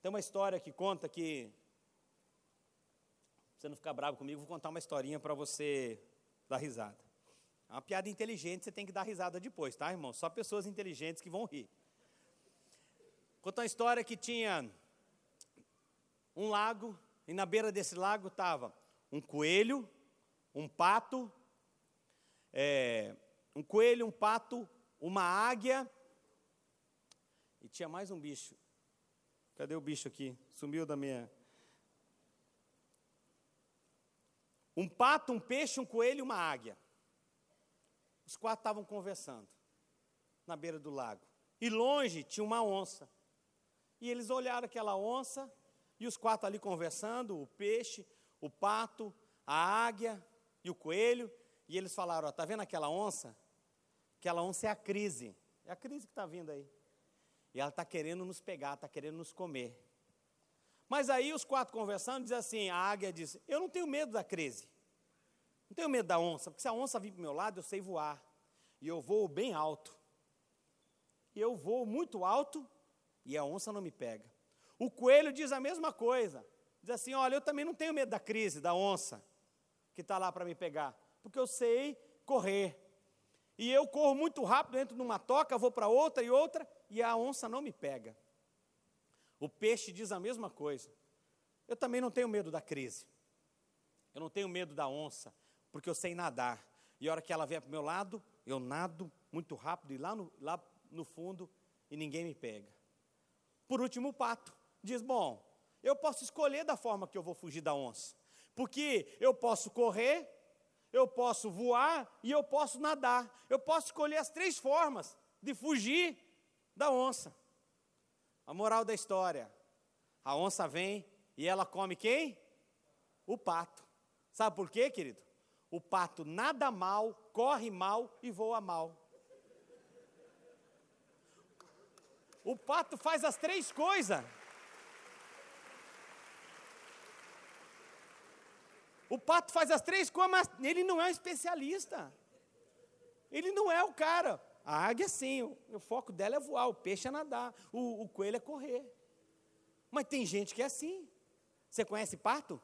S1: Tem uma história que conta que, você não ficar bravo comigo, vou contar uma historinha para você dar risada. É uma piada inteligente, você tem que dar risada depois, tá, irmão? Só pessoas inteligentes que vão rir. Conta uma história que tinha um lago e na beira desse lago estava um coelho, um pato, é, um coelho, um pato, uma águia e tinha mais um bicho. Cadê o bicho aqui? Sumiu da minha. Um pato, um peixe, um coelho e uma águia. Os quatro estavam conversando na beira do lago. E longe tinha uma onça. E eles olharam aquela onça e os quatro ali conversando, o peixe, o pato, a águia e o coelho. E eles falaram: está vendo aquela onça? Aquela onça é a crise. É a crise que está vindo aí. E ela está querendo nos pegar, está querendo nos comer. Mas aí os quatro conversando, diz assim: a águia diz: Eu não tenho medo da crise. Não tenho medo da onça, porque se a onça vir para o meu lado, eu sei voar. E eu voo bem alto. E eu vou muito alto e a onça não me pega. O coelho diz a mesma coisa. Diz assim: Olha, eu também não tenho medo da crise, da onça, que está lá para me pegar, porque eu sei correr. E eu corro muito rápido, entro numa toca, vou para outra e outra, e a onça não me pega. O peixe diz a mesma coisa. Eu também não tenho medo da crise. Eu não tenho medo da onça, porque eu sei nadar. E a hora que ela vier para o meu lado, eu nado muito rápido e lá no, lá no fundo e ninguém me pega. Por último, o pato diz: Bom, eu posso escolher da forma que eu vou fugir da onça, porque eu posso correr, eu posso voar e eu posso nadar. Eu posso escolher as três formas de fugir da onça. A moral da história: a onça vem e ela come quem? O pato. Sabe por quê, querido? O pato nada mal, corre mal e voa mal. O pato faz as três coisas. O pato faz as três coisas, mas ele não é um especialista. Ele não é o cara. A águia, sim, o, o foco dela é voar, o peixe é nadar, o, o coelho é correr. Mas tem gente que é assim. Você conhece pato?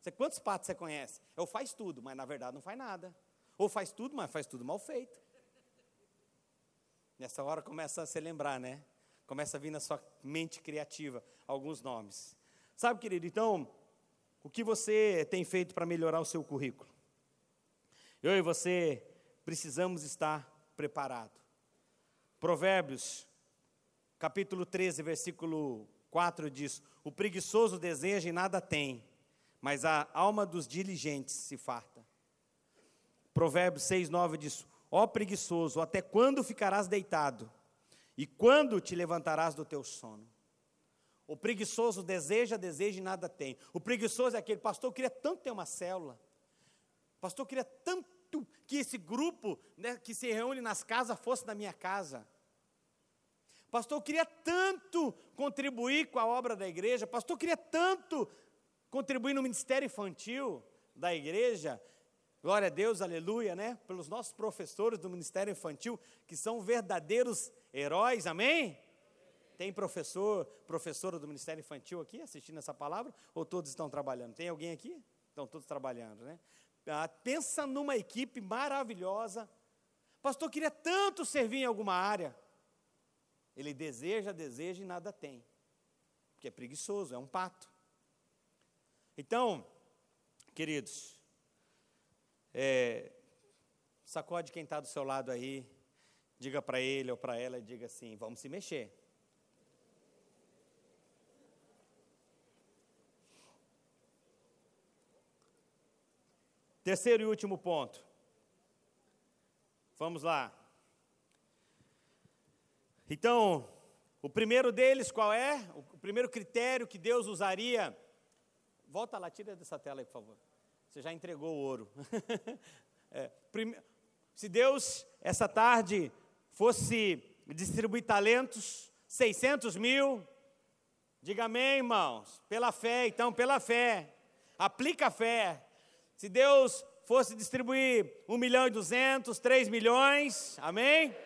S1: Você, quantos patos você conhece? Ou faz tudo, mas na verdade não faz nada. Ou faz tudo, mas faz tudo mal feito. Nessa hora começa a se lembrar, né? Começa a vir na sua mente criativa alguns nomes. Sabe, querido, então, o que você tem feito para melhorar o seu currículo? Eu e você precisamos estar preparado. Provérbios, capítulo 13, versículo 4 diz: O preguiçoso deseja e nada tem, mas a alma dos diligentes se farta. Provérbios 6, 9 diz: Ó preguiçoso, até quando ficarás deitado? E quando te levantarás do teu sono? O preguiçoso deseja, deseja e nada tem. O preguiçoso é aquele, pastor, eu queria tanto ter uma célula. Pastor, eu queria tanto que esse grupo né, que se reúne nas casas fosse na minha casa. Pastor, eu queria tanto contribuir com a obra da igreja. Pastor, eu queria tanto contribuir no ministério infantil da igreja. Glória a Deus, aleluia, né? Pelos nossos professores do ministério infantil, que são verdadeiros heróis, amém? Tem professor, professora do ministério infantil aqui assistindo essa palavra? Ou todos estão trabalhando? Tem alguém aqui? Estão todos trabalhando, né? Ah, pensa numa equipe maravilhosa. Pastor, queria tanto servir em alguma área. Ele deseja, deseja e nada tem. Porque é preguiçoso, é um pato. Então, queridos, é, sacode quem está do seu lado aí, diga para ele ou para ela, diga assim: vamos se mexer. Terceiro e último ponto. Vamos lá. Então, o primeiro deles qual é? O primeiro critério que Deus usaria. Volta lá, tira dessa tela aí, por favor. Você já entregou o ouro. [LAUGHS] é, prime... Se Deus, essa tarde, fosse distribuir talentos, 600 mil, diga amém, irmãos. Pela fé, então, pela fé. Aplica a fé. Se Deus fosse distribuir 1 milhão e 200, 3 milhões, amém?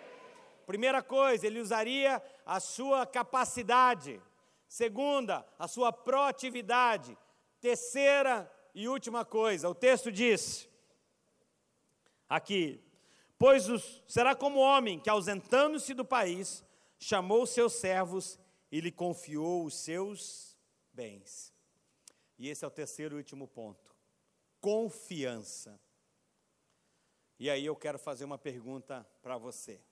S1: Primeira coisa, ele usaria a sua capacidade. Segunda, a sua proatividade. Terceira e última coisa, o texto diz aqui: Pois os, será como homem que, ausentando-se do país, chamou seus servos e lhe confiou os seus bens. E esse é o terceiro e último ponto: confiança. E aí eu quero fazer uma pergunta para você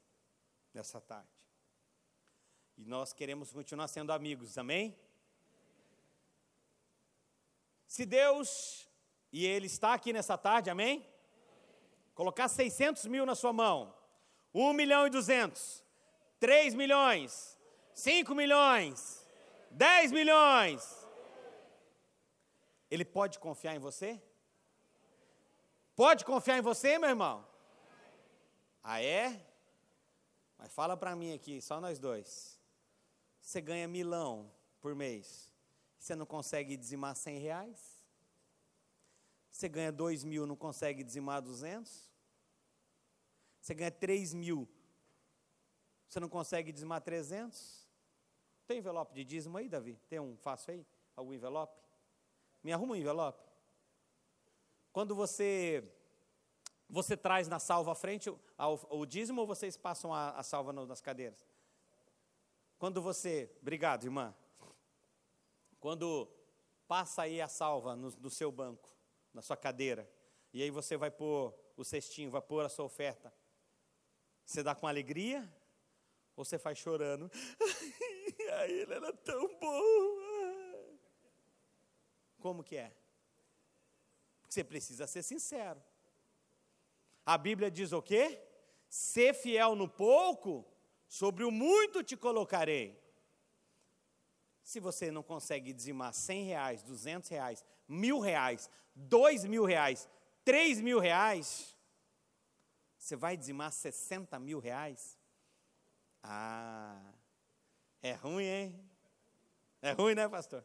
S1: nessa tarde. E nós queremos continuar sendo amigos, amém? Se Deus, e Ele está aqui nessa tarde, amém? Colocar 600 mil na sua mão, 1 milhão e 200, 3 milhões, 5 milhões, 10 milhões. Ele pode confiar em você? Pode confiar em você, meu irmão? Ah, é? Mas fala para mim aqui, só nós dois. Você ganha milão por mês. Você não consegue dizimar 100 reais? Você ganha 2 mil, não consegue dizimar 200? Você ganha 3 mil, você não consegue dizimar 300? Tem envelope de dízimo aí, Davi? Tem um fácil aí? Algum envelope? Me arruma um envelope. Quando você você traz na salva à frente o, dízimo ou vocês passam a, a salva no, nas cadeiras? Quando você, obrigado, irmã. Quando passa aí a salva no, no seu banco, na sua cadeira, e aí você vai pôr o cestinho, vai pôr a sua oferta. Você dá com alegria ou você faz chorando? [LAUGHS] Ai, ele era tão bom. Como que é? Você precisa ser sincero. A Bíblia diz o quê? Ser fiel no pouco, sobre o muito te colocarei. Se você não consegue dizimar 100 reais, 200 reais, mil reais, dois mil reais, três mil reais, você vai dizimar 60 mil reais? Ah, é ruim, hein? É ruim, né, pastor?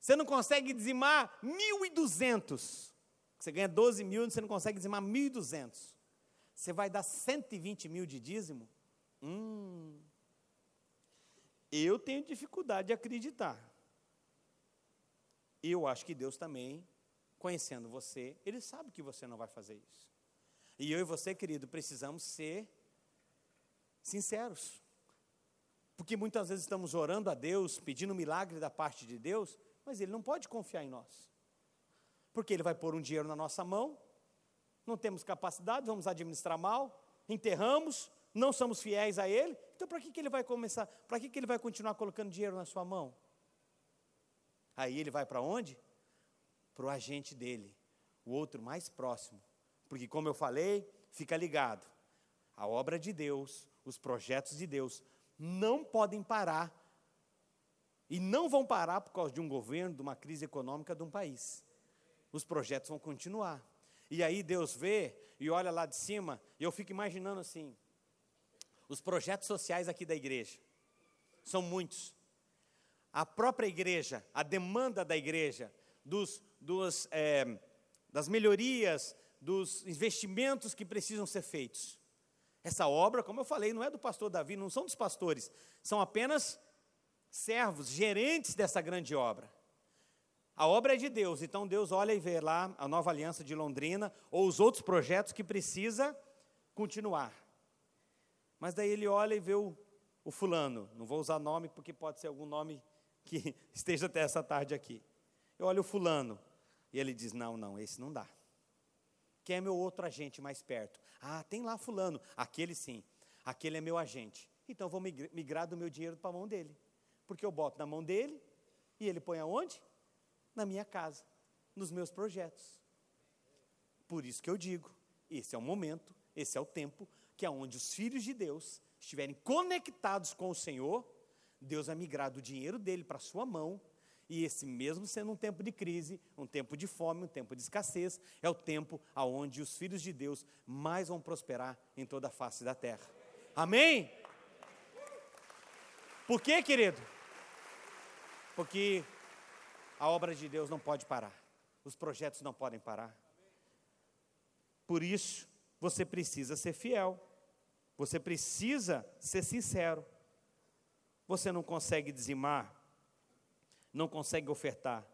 S1: Você não consegue dizimar 1.200. Você ganha 12 mil, você não consegue dizimar 1.200. Você vai dar 120 mil de dízimo? Hum. Eu tenho dificuldade de acreditar. Eu acho que Deus também, conhecendo você, Ele sabe que você não vai fazer isso. E eu e você, querido, precisamos ser sinceros. Porque muitas vezes estamos orando a Deus, pedindo milagre da parte de Deus, mas Ele não pode confiar em nós. Porque Ele vai pôr um dinheiro na nossa mão, não temos capacidade, vamos administrar mal, enterramos, não somos fiéis a Ele, então para que, que Ele vai começar, para que, que Ele vai continuar colocando dinheiro na sua mão? Aí Ele vai para onde? Para o agente dele, o outro mais próximo. Porque, como eu falei, fica ligado, a obra de Deus, os projetos de Deus não podem parar e não vão parar por causa de um governo, de uma crise econômica de um país. Os projetos vão continuar. E aí Deus vê e olha lá de cima, e eu fico imaginando assim: os projetos sociais aqui da igreja são muitos. A própria igreja, a demanda da igreja, dos, dos, é, das melhorias, dos investimentos que precisam ser feitos. Essa obra, como eu falei, não é do pastor Davi, não são dos pastores, são apenas servos, gerentes dessa grande obra. A obra é de Deus, então Deus olha e vê lá a nova aliança de Londrina ou os outros projetos que precisa continuar. Mas daí ele olha e vê o, o fulano, não vou usar nome porque pode ser algum nome que [LAUGHS] esteja até essa tarde aqui. Eu olho o fulano e ele diz: Não, não, esse não dá. Quem é meu outro agente mais perto? Ah, tem lá fulano. Aquele sim. Aquele é meu agente. Então vou migrar do meu dinheiro para a mão dele. Porque eu boto na mão dele e ele põe aonde? Na minha casa, nos meus projetos. Por isso que eu digo, esse é o momento, esse é o tempo que é onde os filhos de Deus estiverem conectados com o Senhor, Deus vai migrar do dinheiro dele para a sua mão e esse mesmo sendo um tempo de crise, um tempo de fome, um tempo de escassez, é o tempo aonde os filhos de Deus mais vão prosperar em toda a face da terra. Amém? Por quê, querido? Porque a obra de Deus não pode parar. Os projetos não podem parar. Por isso, você precisa ser fiel. Você precisa ser sincero. Você não consegue dizimar não consegue ofertar.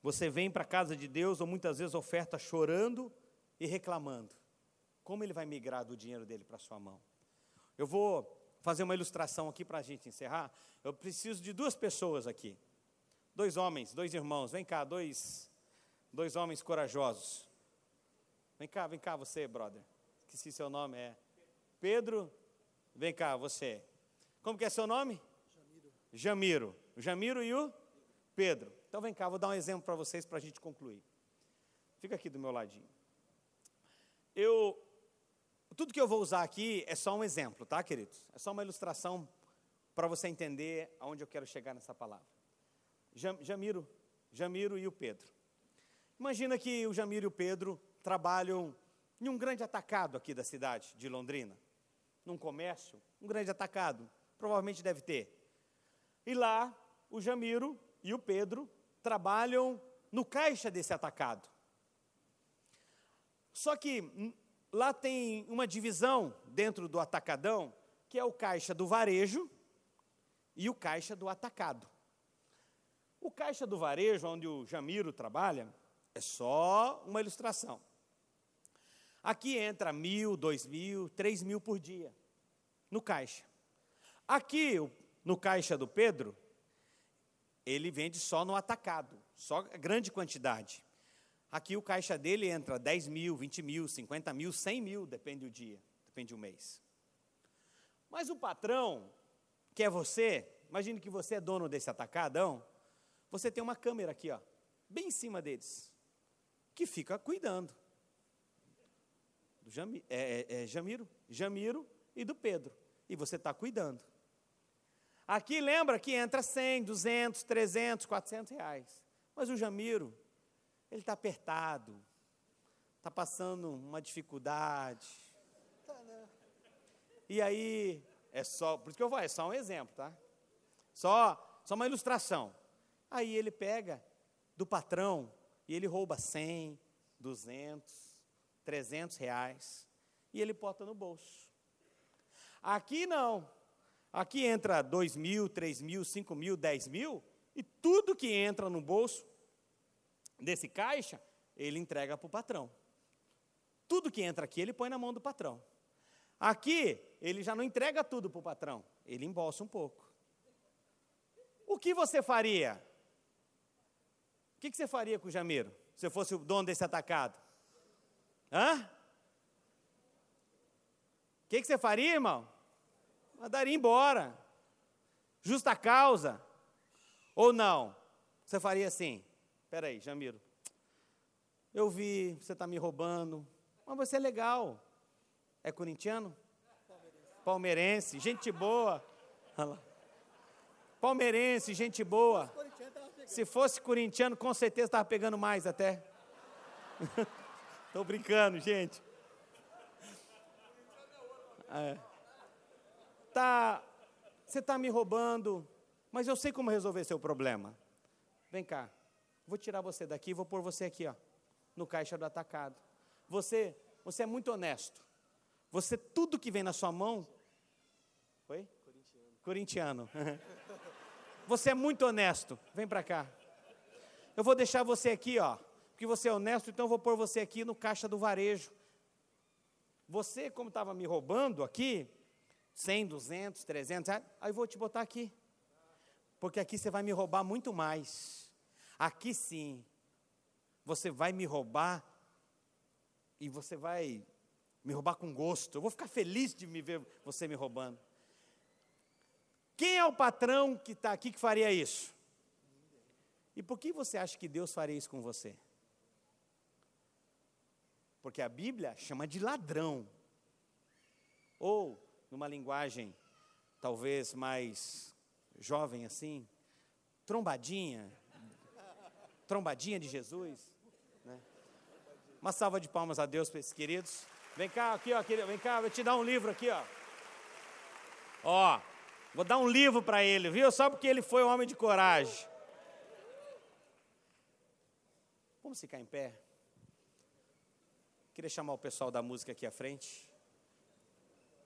S1: Você vem para a casa de Deus ou muitas vezes oferta chorando e reclamando. Como ele vai migrar do dinheiro dele para sua mão? Eu vou fazer uma ilustração aqui para a gente encerrar. Eu preciso de duas pessoas aqui. Dois homens, dois irmãos, vem cá, dois, dois homens corajosos. Vem cá, vem cá você, brother. Esqueci seu nome, é Pedro. Vem cá, você. Como que é seu nome? Jamiro. Jamiro. O Jamiro e o Pedro. Então vem cá, vou dar um exemplo para vocês para a gente concluir. Fica aqui do meu ladinho. Eu, tudo que eu vou usar aqui é só um exemplo, tá, queridos? É só uma ilustração para você entender aonde eu quero chegar nessa palavra. Jamiro, Jamiro e o Pedro. Imagina que o Jamiro e o Pedro trabalham em um grande atacado aqui da cidade de Londrina, num comércio, um grande atacado, provavelmente deve ter. E lá, o Jamiro e o Pedro trabalham no caixa desse atacado. Só que lá tem uma divisão dentro do atacadão, que é o caixa do varejo e o caixa do atacado. O caixa do varejo, onde o Jamiro trabalha, é só uma ilustração. Aqui entra mil, dois mil, três mil por dia no caixa. Aqui, no caixa do Pedro, ele vende só no atacado, só grande quantidade. Aqui o caixa dele entra 10 mil, 20 mil, 50 mil, 100 mil, depende do dia, depende do mês. Mas o patrão, que é você, imagine que você é dono desse atacadão, você tem uma câmera aqui, ó, bem em cima deles, que fica cuidando. Do Jami, é, é, é Jamiro, Jamiro e do Pedro. E você está cuidando. Aqui lembra que entra 100, 200, 300, 400 reais. Mas o Jamiro, ele está apertado, está passando uma dificuldade. E aí, é só, por isso que eu vou, é só um exemplo, tá? Só, só uma ilustração. Aí ele pega do patrão e ele rouba 100, 200, 300 reais e ele bota no bolso. Aqui não. Aqui entra 2 mil, 3 mil, 5 mil, 10 mil e tudo que entra no bolso desse caixa, ele entrega para o patrão. Tudo que entra aqui, ele põe na mão do patrão. Aqui, ele já não entrega tudo para o patrão, ele embolsa um pouco. O que você faria? O que você faria com o jameiro, se eu fosse o dono desse atacado? Hã? O que você faria, irmão? Mandaria embora. Justa causa. Ou não? Você faria assim: Espera aí, Jamiro. Eu vi, você está me roubando. Mas você é legal. É corintiano? Palmeirense, gente boa. Palmeirense, gente boa. Se fosse corintiano, com certeza estava pegando mais até. [LAUGHS] Estou brincando, gente. É. Tá, você está me roubando, mas eu sei como resolver seu problema. Vem cá, Vou tirar você daqui e vou pôr você aqui, ó, no caixa do atacado. Você, você é muito honesto. Você, tudo que vem na sua mão. Oi? Corintiano. Corintiano. [LAUGHS] você é muito honesto. Vem para cá. Eu vou deixar você aqui, ó, porque você é honesto, então eu vou pôr você aqui no caixa do varejo. Você, como estava me roubando aqui, 100, 200, 300, aí eu vou te botar aqui. Porque aqui você vai me roubar muito mais. Aqui sim, você vai me roubar e você vai me roubar com gosto. Eu vou ficar feliz de me ver você me roubando. Quem é o patrão que está aqui que faria isso? E por que você acha que Deus faria isso com você? Porque a Bíblia chama de ladrão. Ou, numa linguagem talvez mais jovem assim, trombadinha, trombadinha de Jesus. Né? Uma salva de palmas a Deus para esses queridos. Vem cá, aqui, ó, vem cá, vou te dar um livro aqui, ó. Ó, vou dar um livro para ele, viu? Só porque ele foi um homem de coragem. Vamos ficar em pé. Queria chamar o pessoal da música aqui à frente.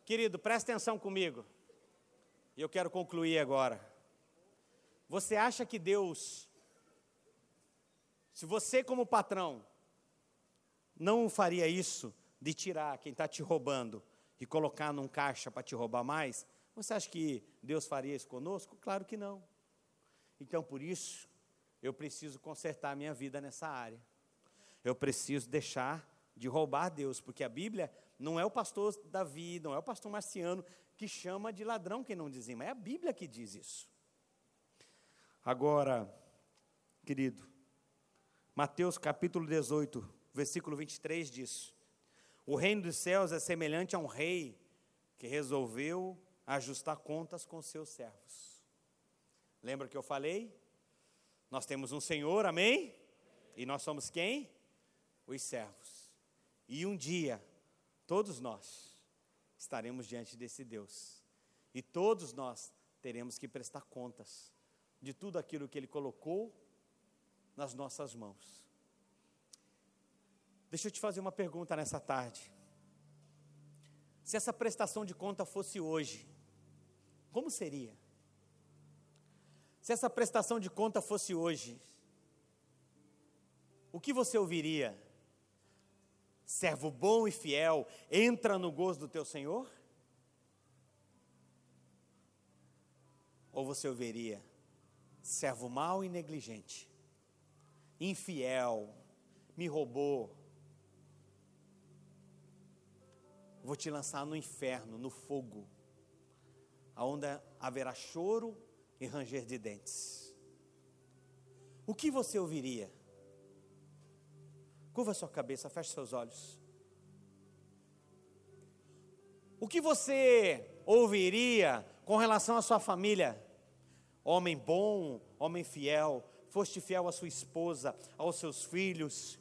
S1: Querido, presta atenção comigo. E eu quero concluir agora. Você acha que Deus se você, como patrão, não faria isso de tirar quem está te roubando e colocar num caixa para te roubar mais, você acha que Deus faria isso conosco? Claro que não. Então, por isso, eu preciso consertar a minha vida nessa área. Eu preciso deixar de roubar Deus, porque a Bíblia não é o pastor Davi, não é o pastor Marciano que chama de ladrão quem não dizima, é a Bíblia que diz isso. Agora, querido, Mateus capítulo 18, versículo 23 diz: O reino dos céus é semelhante a um rei que resolveu ajustar contas com seus servos. Lembra que eu falei? Nós temos um Senhor, amém? E nós somos quem? Os servos. E um dia, todos nós estaremos diante desse Deus. E todos nós teremos que prestar contas de tudo aquilo que Ele colocou nas nossas mãos. Deixa eu te fazer uma pergunta nessa tarde. Se essa prestação de conta fosse hoje, como seria? Se essa prestação de conta fosse hoje, o que você ouviria? Servo bom e fiel, entra no gozo do teu Senhor? Ou você ouviria, servo mau e negligente, infiel, me roubou, vou te lançar no inferno, no fogo, aonde haverá choro e ranger de dentes. O que você ouviria? Curva sua cabeça, feche seus olhos. O que você ouviria com relação à sua família? Homem bom, homem fiel, foste fiel à sua esposa, aos seus filhos,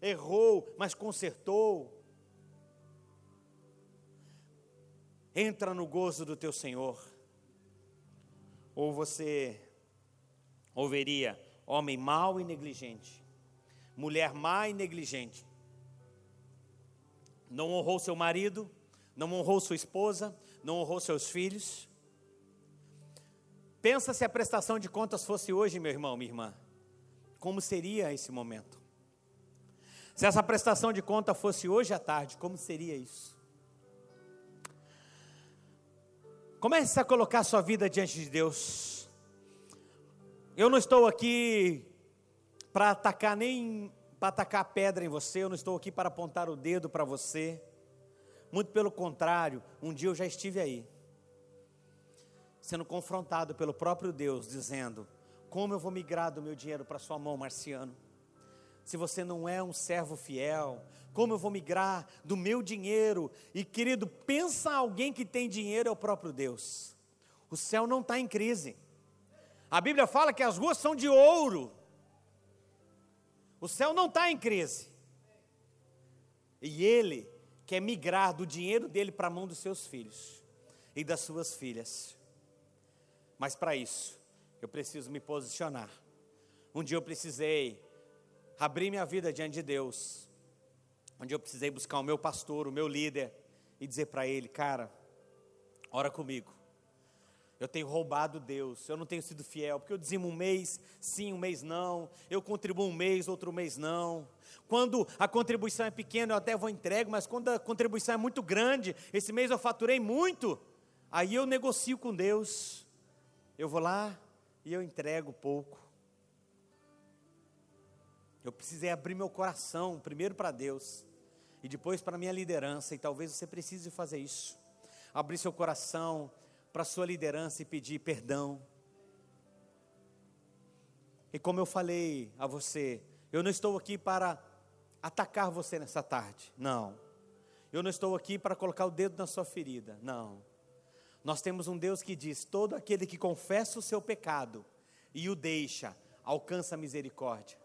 S1: errou, mas consertou. Entra no gozo do teu Senhor. Ou você ouviria homem mau e negligente, mulher má e negligente, não honrou seu marido, não honrou sua esposa, não honrou seus filhos. Pensa se a prestação de contas fosse hoje, meu irmão, minha irmã. Como seria esse momento? Se essa prestação de conta fosse hoje à tarde, como seria isso? Comece a colocar sua vida diante de Deus. Eu não estou aqui para atacar nem para atacar pedra em você, eu não estou aqui para apontar o dedo para você. Muito pelo contrário, um dia eu já estive aí, sendo confrontado pelo próprio Deus, dizendo: Como eu vou migrar do meu dinheiro para sua mão, Marciano? Se você não é um servo fiel, como eu vou migrar do meu dinheiro? E querido, pensa alguém que tem dinheiro é o próprio Deus. O céu não está em crise. A Bíblia fala que as ruas são de ouro. O céu não está em crise. E ele quer migrar do dinheiro dele para a mão dos seus filhos e das suas filhas. Mas para isso, eu preciso me posicionar. Um dia eu precisei abrir minha vida diante de Deus onde eu precisei buscar o meu pastor, o meu líder, e dizer para ele: Cara, ora comigo. Eu tenho roubado Deus, eu não tenho sido fiel, porque eu dizimo um mês, sim, um mês não, eu contribuo um mês, outro mês não. Quando a contribuição é pequena, eu até vou entrego, mas quando a contribuição é muito grande, esse mês eu faturei muito, aí eu negocio com Deus. Eu vou lá e eu entrego pouco. Eu precisei abrir meu coração primeiro para Deus e depois para minha liderança, e talvez você precise fazer isso. Abrir seu coração para sua liderança e pedir perdão. E como eu falei a você, eu não estou aqui para atacar você nessa tarde, não. Eu não estou aqui para colocar o dedo na sua ferida, não. Nós temos um Deus que diz: todo aquele que confessa o seu pecado e o deixa, alcança misericórdia.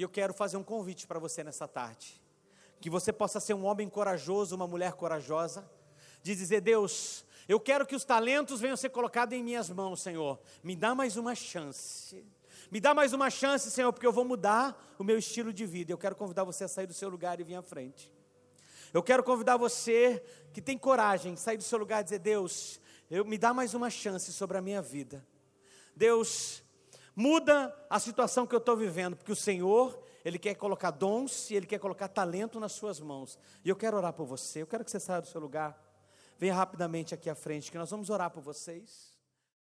S1: E eu quero fazer um convite para você nessa tarde que você possa ser um homem corajoso, uma mulher corajosa, de dizer: Deus, eu quero que os talentos venham ser colocados em minhas mãos, Senhor. Me dá mais uma chance. Me dá mais uma chance, Senhor, porque eu vou mudar o meu estilo de vida. Eu quero convidar você a sair do seu lugar e vir à frente. Eu quero convidar você que tem coragem, sair do seu lugar e dizer: Deus, eu, me dá mais uma chance sobre a minha vida. Deus, muda a situação que eu estou vivendo, porque o Senhor ele quer colocar dons e Ele quer colocar talento nas suas mãos. E eu quero orar por você. Eu quero que você saia do seu lugar. Venha rapidamente aqui à frente, que nós vamos orar por vocês.